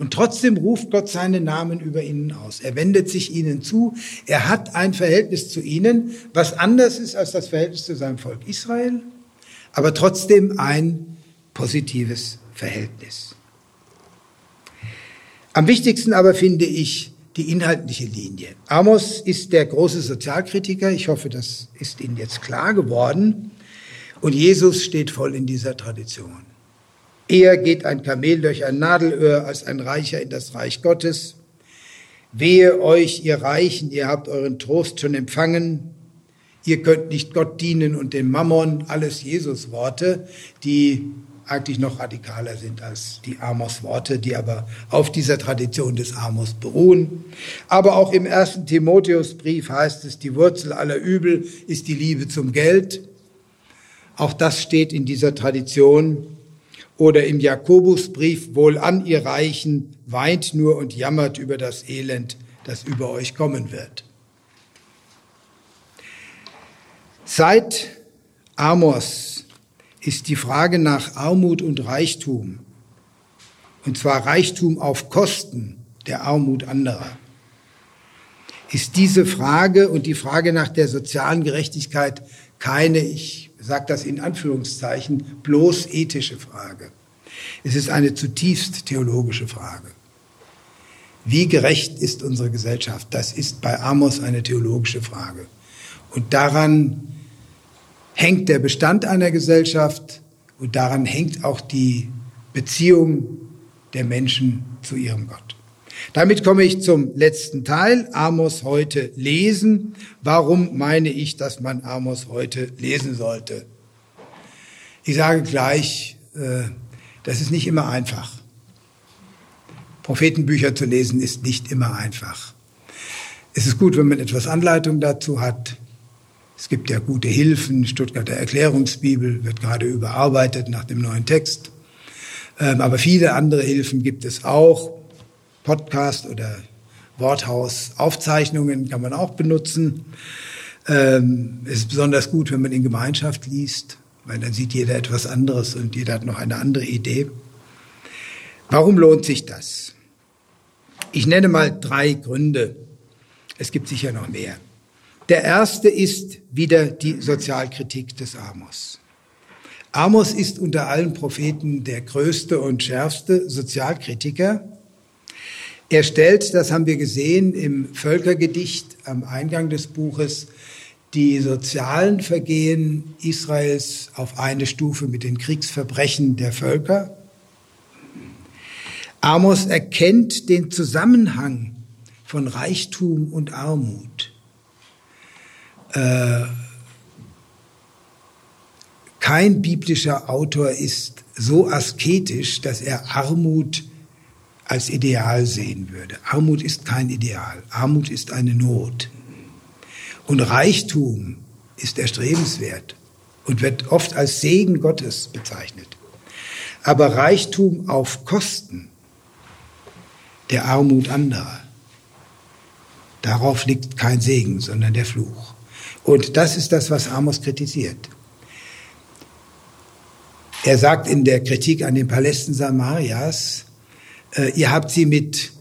Und trotzdem ruft Gott seinen Namen über ihnen aus. Er wendet sich ihnen zu. Er hat ein Verhältnis zu ihnen, was anders ist als das Verhältnis zu seinem Volk Israel, aber trotzdem ein positives Verhältnis. Am wichtigsten aber finde ich die inhaltliche Linie. Amos ist der große Sozialkritiker. Ich hoffe, das ist Ihnen jetzt klar geworden. Und Jesus steht voll in dieser Tradition. Eher geht ein Kamel durch ein Nadelöhr als ein Reicher in das Reich Gottes. Wehe euch, ihr Reichen, ihr habt euren Trost schon empfangen. Ihr könnt nicht Gott dienen und dem Mammon, alles Jesus-Worte, die eigentlich noch radikaler sind als die Amos-Worte, die aber auf dieser Tradition des Amos beruhen. Aber auch im ersten Timotheusbrief heißt es, die Wurzel aller Übel ist die Liebe zum Geld. Auch das steht in dieser Tradition. Oder im Jakobusbrief, wohl an ihr Reichen, weint nur und jammert über das Elend, das über euch kommen wird. Seit Amos ist die Frage nach Armut und Reichtum, und zwar Reichtum auf Kosten der Armut anderer, ist diese Frage und die Frage nach der sozialen Gerechtigkeit keine, ich sage das in Anführungszeichen, bloß ethische Frage. Es ist eine zutiefst theologische Frage. Wie gerecht ist unsere Gesellschaft? Das ist bei Amos eine theologische Frage. Und daran hängt der Bestand einer Gesellschaft und daran hängt auch die Beziehung der Menschen zu ihrem Gott. Damit komme ich zum letzten Teil, Amos heute lesen. Warum meine ich, dass man Amos heute lesen sollte? Ich sage gleich, äh, das ist nicht immer einfach. Prophetenbücher zu lesen ist nicht immer einfach. Es ist gut, wenn man etwas Anleitung dazu hat. Es gibt ja gute Hilfen. Stuttgarter Erklärungsbibel wird gerade überarbeitet nach dem neuen Text. Ähm, aber viele andere Hilfen gibt es auch. Podcast oder Worthaus-Aufzeichnungen kann man auch benutzen. Ähm, es ist besonders gut, wenn man in Gemeinschaft liest, weil dann sieht jeder etwas anderes und jeder hat noch eine andere Idee. Warum lohnt sich das? Ich nenne mal drei Gründe. Es gibt sicher noch mehr. Der erste ist wieder die Sozialkritik des Amos. Amos ist unter allen Propheten der größte und schärfste Sozialkritiker. Er stellt, das haben wir gesehen im Völkergedicht am Eingang des Buches, die sozialen Vergehen Israels auf eine Stufe mit den Kriegsverbrechen der Völker. Amos erkennt den Zusammenhang von Reichtum und Armut. Äh, kein biblischer Autor ist so asketisch, dass er Armut als Ideal sehen würde. Armut ist kein Ideal. Armut ist eine Not. Und Reichtum ist erstrebenswert und wird oft als Segen Gottes bezeichnet. Aber Reichtum auf Kosten der Armut anderer, darauf liegt kein Segen, sondern der Fluch. Und das ist das, was Amos kritisiert. Er sagt in der Kritik an den Palästen Samarias, ihr habt sie mit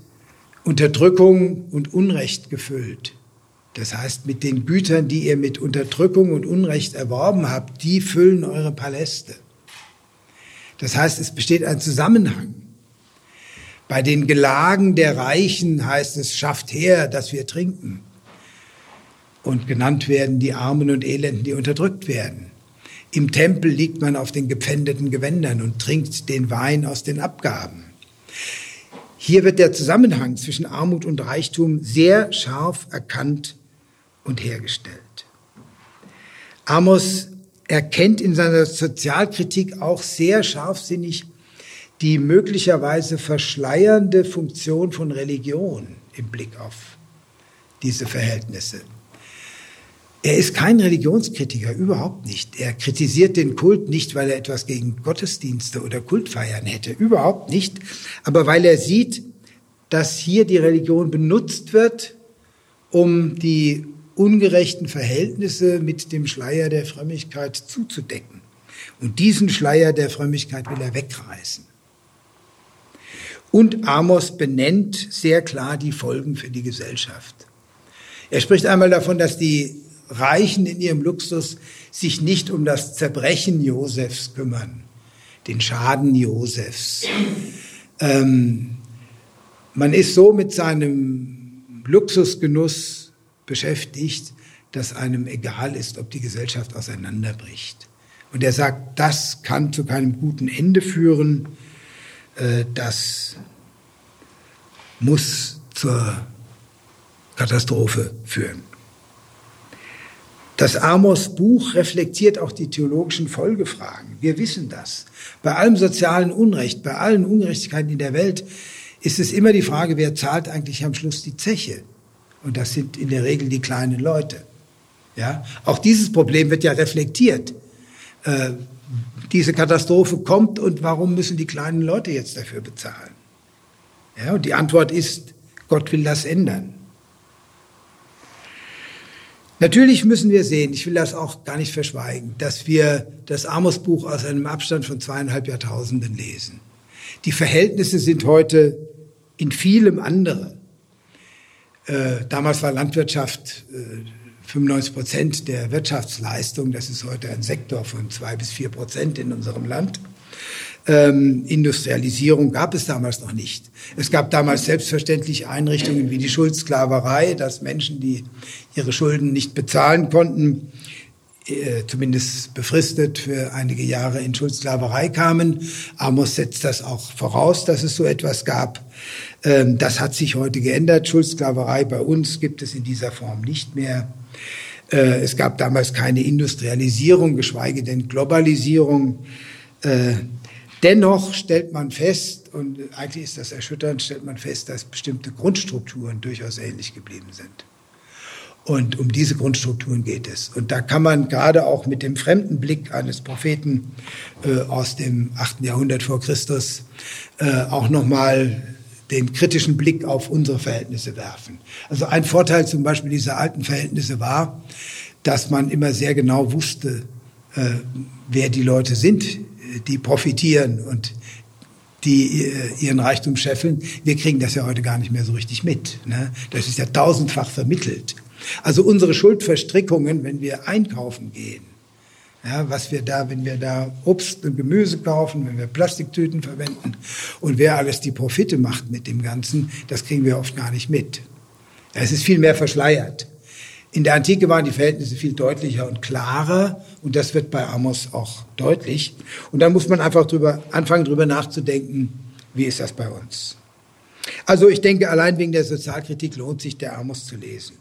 Unterdrückung und Unrecht gefüllt. Das heißt, mit den Gütern, die ihr mit Unterdrückung und Unrecht erworben habt, die füllen eure Paläste. Das heißt, es besteht ein Zusammenhang. Bei den Gelagen der Reichen heißt es, schafft her, dass wir trinken und genannt werden die Armen und Elenden, die unterdrückt werden. Im Tempel liegt man auf den gepfändeten Gewändern und trinkt den Wein aus den Abgaben. Hier wird der Zusammenhang zwischen Armut und Reichtum sehr scharf erkannt und hergestellt. Amos erkennt in seiner Sozialkritik auch sehr scharfsinnig die möglicherweise verschleiernde Funktion von Religion im Blick auf diese Verhältnisse. Er ist kein Religionskritiker, überhaupt nicht. Er kritisiert den Kult nicht, weil er etwas gegen Gottesdienste oder Kultfeiern hätte, überhaupt nicht, aber weil er sieht, dass hier die Religion benutzt wird, um die ungerechten Verhältnisse mit dem Schleier der Frömmigkeit zuzudecken. Und diesen Schleier der Frömmigkeit will er wegreißen. Und Amos benennt sehr klar die Folgen für die Gesellschaft. Er spricht einmal davon, dass die Reichen in ihrem Luxus sich nicht um das Zerbrechen Josefs kümmern, den Schaden Josefs. Ähm, man ist so mit seinem Luxusgenuss beschäftigt, dass einem egal ist, ob die Gesellschaft auseinanderbricht. Und er sagt, das kann zu keinem guten Ende führen, äh, das muss zur Katastrophe führen. Das Amos-Buch reflektiert auch die theologischen Folgefragen. Wir wissen das. Bei allem sozialen Unrecht, bei allen Ungerechtigkeiten in der Welt ist es immer die Frage, wer zahlt eigentlich am Schluss die Zeche? Und das sind in der Regel die kleinen Leute. Ja? Auch dieses Problem wird ja reflektiert. Äh, diese Katastrophe kommt und warum müssen die kleinen Leute jetzt dafür bezahlen? Ja, und die Antwort ist, Gott will das ändern. Natürlich müssen wir sehen, ich will das auch gar nicht verschweigen, dass wir das Amos-Buch aus einem Abstand von zweieinhalb Jahrtausenden lesen. Die Verhältnisse sind heute in vielem andere. Äh, damals war Landwirtschaft äh, 95 Prozent der Wirtschaftsleistung. Das ist heute ein Sektor von zwei bis vier Prozent in unserem Land. Ähm, Industrialisierung gab es damals noch nicht. Es gab damals selbstverständlich Einrichtungen wie die Schuldsklaverei, dass Menschen, die ihre Schulden nicht bezahlen konnten, äh, zumindest befristet für einige Jahre in Schuldsklaverei kamen. Amos setzt das auch voraus, dass es so etwas gab. Ähm, das hat sich heute geändert. Schuldsklaverei bei uns gibt es in dieser Form nicht mehr. Äh, es gab damals keine Industrialisierung, geschweige denn Globalisierung. Äh, dennoch stellt man fest, und eigentlich ist das erschütternd, stellt man fest, dass bestimmte Grundstrukturen durchaus ähnlich geblieben sind. Und um diese Grundstrukturen geht es. Und da kann man gerade auch mit dem fremden Blick eines Propheten äh, aus dem 8. Jahrhundert vor Christus äh, auch nochmal den kritischen Blick auf unsere Verhältnisse werfen. Also ein Vorteil zum Beispiel dieser alten Verhältnisse war, dass man immer sehr genau wusste, äh, wer die Leute sind, die profitieren und die äh, ihren Reichtum scheffeln. Wir kriegen das ja heute gar nicht mehr so richtig mit. Ne? Das ist ja tausendfach vermittelt. Also unsere Schuldverstrickungen, wenn wir einkaufen gehen, ja, was wir da, wenn wir da Obst und Gemüse kaufen, wenn wir Plastiktüten verwenden und wer alles die Profite macht mit dem Ganzen, das kriegen wir oft gar nicht mit. Es ist viel mehr verschleiert. In der Antike waren die Verhältnisse viel deutlicher und klarer und das wird bei Amos auch deutlich. Und dann muss man einfach drüber, anfangen, drüber nachzudenken, wie ist das bei uns? Also ich denke, allein wegen der Sozialkritik lohnt sich der Amos zu lesen.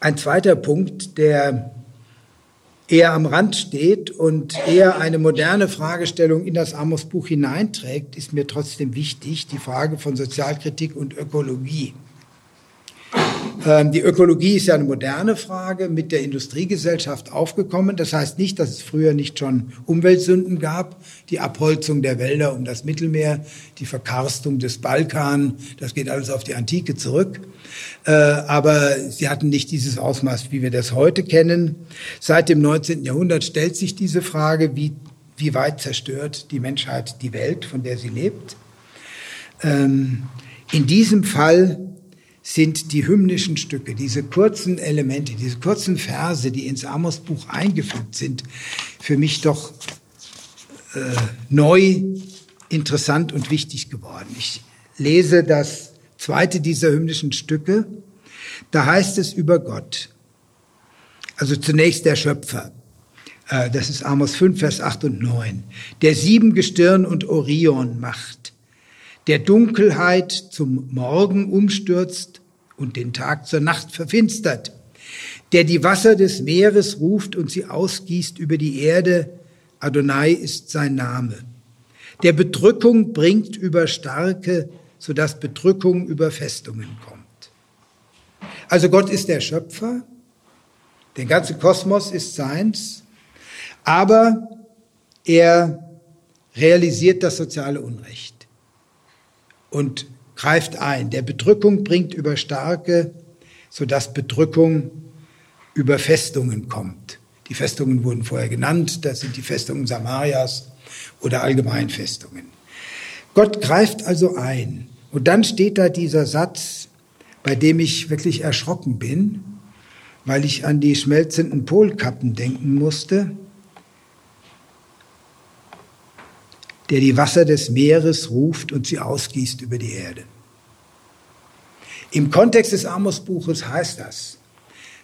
Ein zweiter Punkt, der eher am Rand steht und eher eine moderne Fragestellung in das Amos-Buch hineinträgt, ist mir trotzdem wichtig, die Frage von Sozialkritik und Ökologie. Ähm, die Ökologie ist ja eine moderne Frage mit der Industriegesellschaft aufgekommen. Das heißt nicht, dass es früher nicht schon Umweltsünden gab. Die Abholzung der Wälder um das Mittelmeer, die Verkarstung des Balkan, das geht alles auf die Antike zurück. Äh, aber sie hatten nicht dieses Ausmaß, wie wir das heute kennen. Seit dem 19. Jahrhundert stellt sich diese Frage, wie, wie weit zerstört die Menschheit die Welt, von der sie lebt. Ähm, in diesem Fall sind die hymnischen Stücke, diese kurzen Elemente, diese kurzen Verse, die ins Amos-Buch eingefügt sind, für mich doch äh, neu, interessant und wichtig geworden. Ich lese das zweite dieser hymnischen Stücke. Da heißt es über Gott. Also zunächst der Schöpfer. Äh, das ist Amos 5, Vers 8 und 9. Der sieben Gestirn und Orion macht der Dunkelheit zum Morgen umstürzt und den Tag zur Nacht verfinstert, der die Wasser des Meeres ruft und sie ausgießt über die Erde, Adonai ist sein Name, der Bedrückung bringt über Starke, sodass Bedrückung über Festungen kommt. Also Gott ist der Schöpfer, der ganze Kosmos ist seins, aber er realisiert das soziale Unrecht und greift ein. Der Bedrückung bringt über Starke, sodass Bedrückung über Festungen kommt. Die Festungen wurden vorher genannt, das sind die Festungen Samarias oder allgemein Festungen. Gott greift also ein. Und dann steht da dieser Satz, bei dem ich wirklich erschrocken bin, weil ich an die schmelzenden Polkappen denken musste. Der die Wasser des Meeres ruft und sie ausgießt über die Erde. Im Kontext des Amos-Buches heißt das,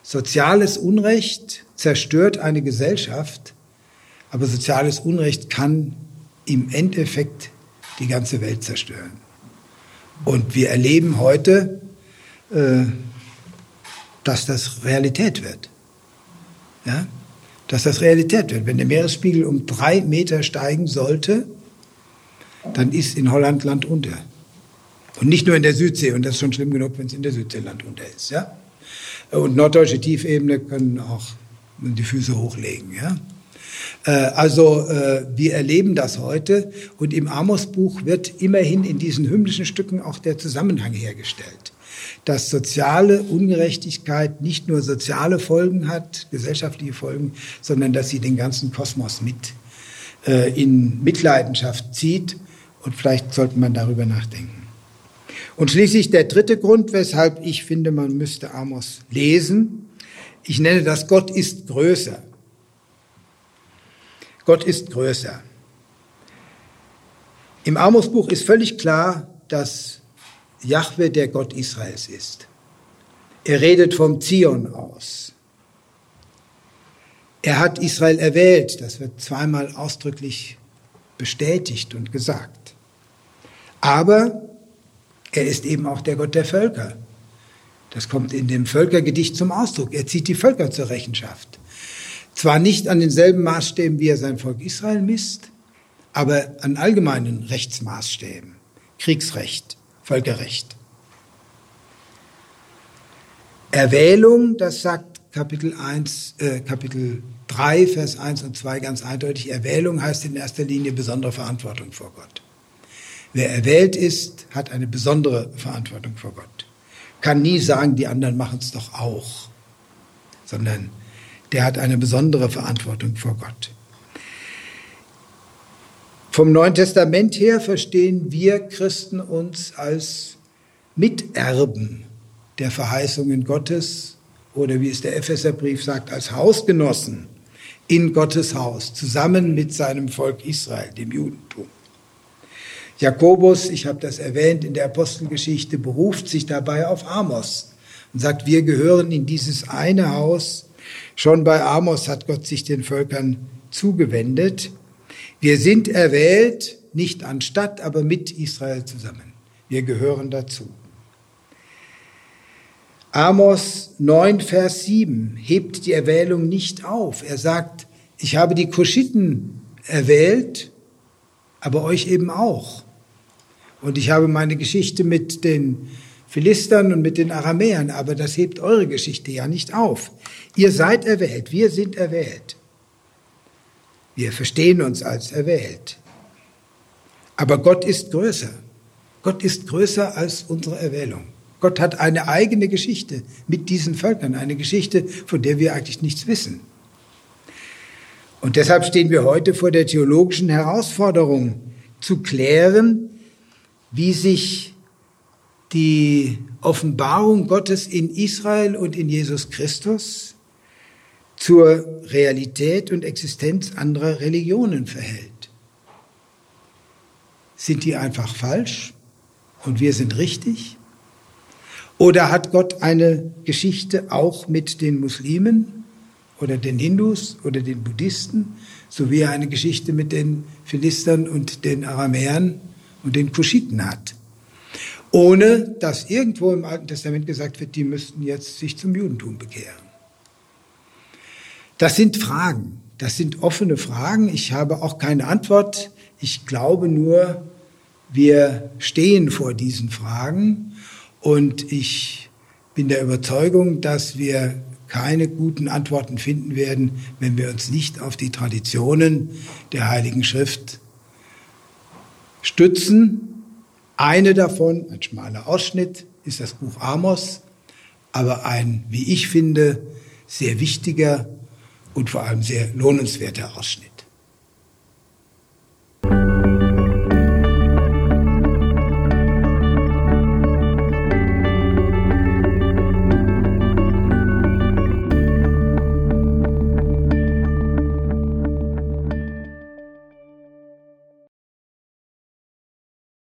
soziales Unrecht zerstört eine Gesellschaft, aber soziales Unrecht kann im Endeffekt die ganze Welt zerstören. Und wir erleben heute, äh, dass das Realität wird. Ja? Dass das Realität wird. Wenn der Meeresspiegel um drei Meter steigen sollte, dann ist in Holland Land unter. Und nicht nur in der Südsee, und das ist schon schlimm genug, wenn es in der Südsee Land unter ist. Ja? Und norddeutsche Tiefebene können auch die Füße hochlegen. Ja? Äh, also äh, wir erleben das heute und im Amos-Buch wird immerhin in diesen hymnischen Stücken auch der Zusammenhang hergestellt, dass soziale Ungerechtigkeit nicht nur soziale Folgen hat, gesellschaftliche Folgen, sondern dass sie den ganzen Kosmos mit äh, in Mitleidenschaft zieht und vielleicht sollte man darüber nachdenken. Und schließlich der dritte Grund, weshalb ich finde, man müsste Amos lesen. Ich nenne das Gott ist größer. Gott ist größer. Im Amos-Buch ist völlig klar, dass Jahwe der Gott Israels ist. Er redet vom Zion aus. Er hat Israel erwählt, das wird zweimal ausdrücklich bestätigt und gesagt. Aber er ist eben auch der Gott der Völker. Das kommt in dem Völkergedicht zum Ausdruck. Er zieht die Völker zur Rechenschaft. Zwar nicht an denselben Maßstäben, wie er sein Volk Israel misst, aber an allgemeinen Rechtsmaßstäben. Kriegsrecht, Völkerrecht. Erwählung, das sagt Kapitel 1, äh, Kapitel 3, Vers 1 und 2 ganz eindeutig. Erwählung heißt in erster Linie besondere Verantwortung vor Gott. Wer erwählt ist, hat eine besondere Verantwortung vor Gott. Kann nie sagen, die anderen machen es doch auch, sondern der hat eine besondere Verantwortung vor Gott. Vom Neuen Testament her verstehen wir Christen uns als Miterben der Verheißungen Gottes oder wie es der Epheserbrief sagt, als Hausgenossen in Gottes Haus, zusammen mit seinem Volk Israel, dem Judentum. Jakobus, ich habe das erwähnt in der Apostelgeschichte, beruft sich dabei auf Amos und sagt, wir gehören in dieses eine Haus, Schon bei Amos hat Gott sich den Völkern zugewendet. Wir sind erwählt, nicht anstatt, aber mit Israel zusammen. Wir gehören dazu. Amos 9, Vers 7 hebt die Erwählung nicht auf. Er sagt, ich habe die Kuschiten erwählt, aber euch eben auch. Und ich habe meine Geschichte mit den Philistern und mit den Aramäern, aber das hebt eure Geschichte ja nicht auf. Ihr seid erwählt, wir sind erwählt. Wir verstehen uns als erwählt. Aber Gott ist größer. Gott ist größer als unsere Erwählung. Gott hat eine eigene Geschichte mit diesen Völkern, eine Geschichte, von der wir eigentlich nichts wissen. Und deshalb stehen wir heute vor der theologischen Herausforderung, zu klären, wie sich die Offenbarung Gottes in Israel und in Jesus Christus zur Realität und Existenz anderer Religionen verhält. Sind die einfach falsch und wir sind richtig? Oder hat Gott eine Geschichte auch mit den Muslimen oder den Hindus oder den Buddhisten, so wie er eine Geschichte mit den Philistern und den Aramäern und den Kuschiten hat? ohne dass irgendwo im Alten Testament gesagt wird, die müssten jetzt sich zum Judentum bekehren. Das sind Fragen, das sind offene Fragen. Ich habe auch keine Antwort. Ich glaube nur, wir stehen vor diesen Fragen und ich bin der Überzeugung, dass wir keine guten Antworten finden werden, wenn wir uns nicht auf die Traditionen der Heiligen Schrift stützen eine davon, ein schmaler Ausschnitt, ist das Buch Amos, aber ein, wie ich finde, sehr wichtiger und vor allem sehr lohnenswerter Ausschnitt.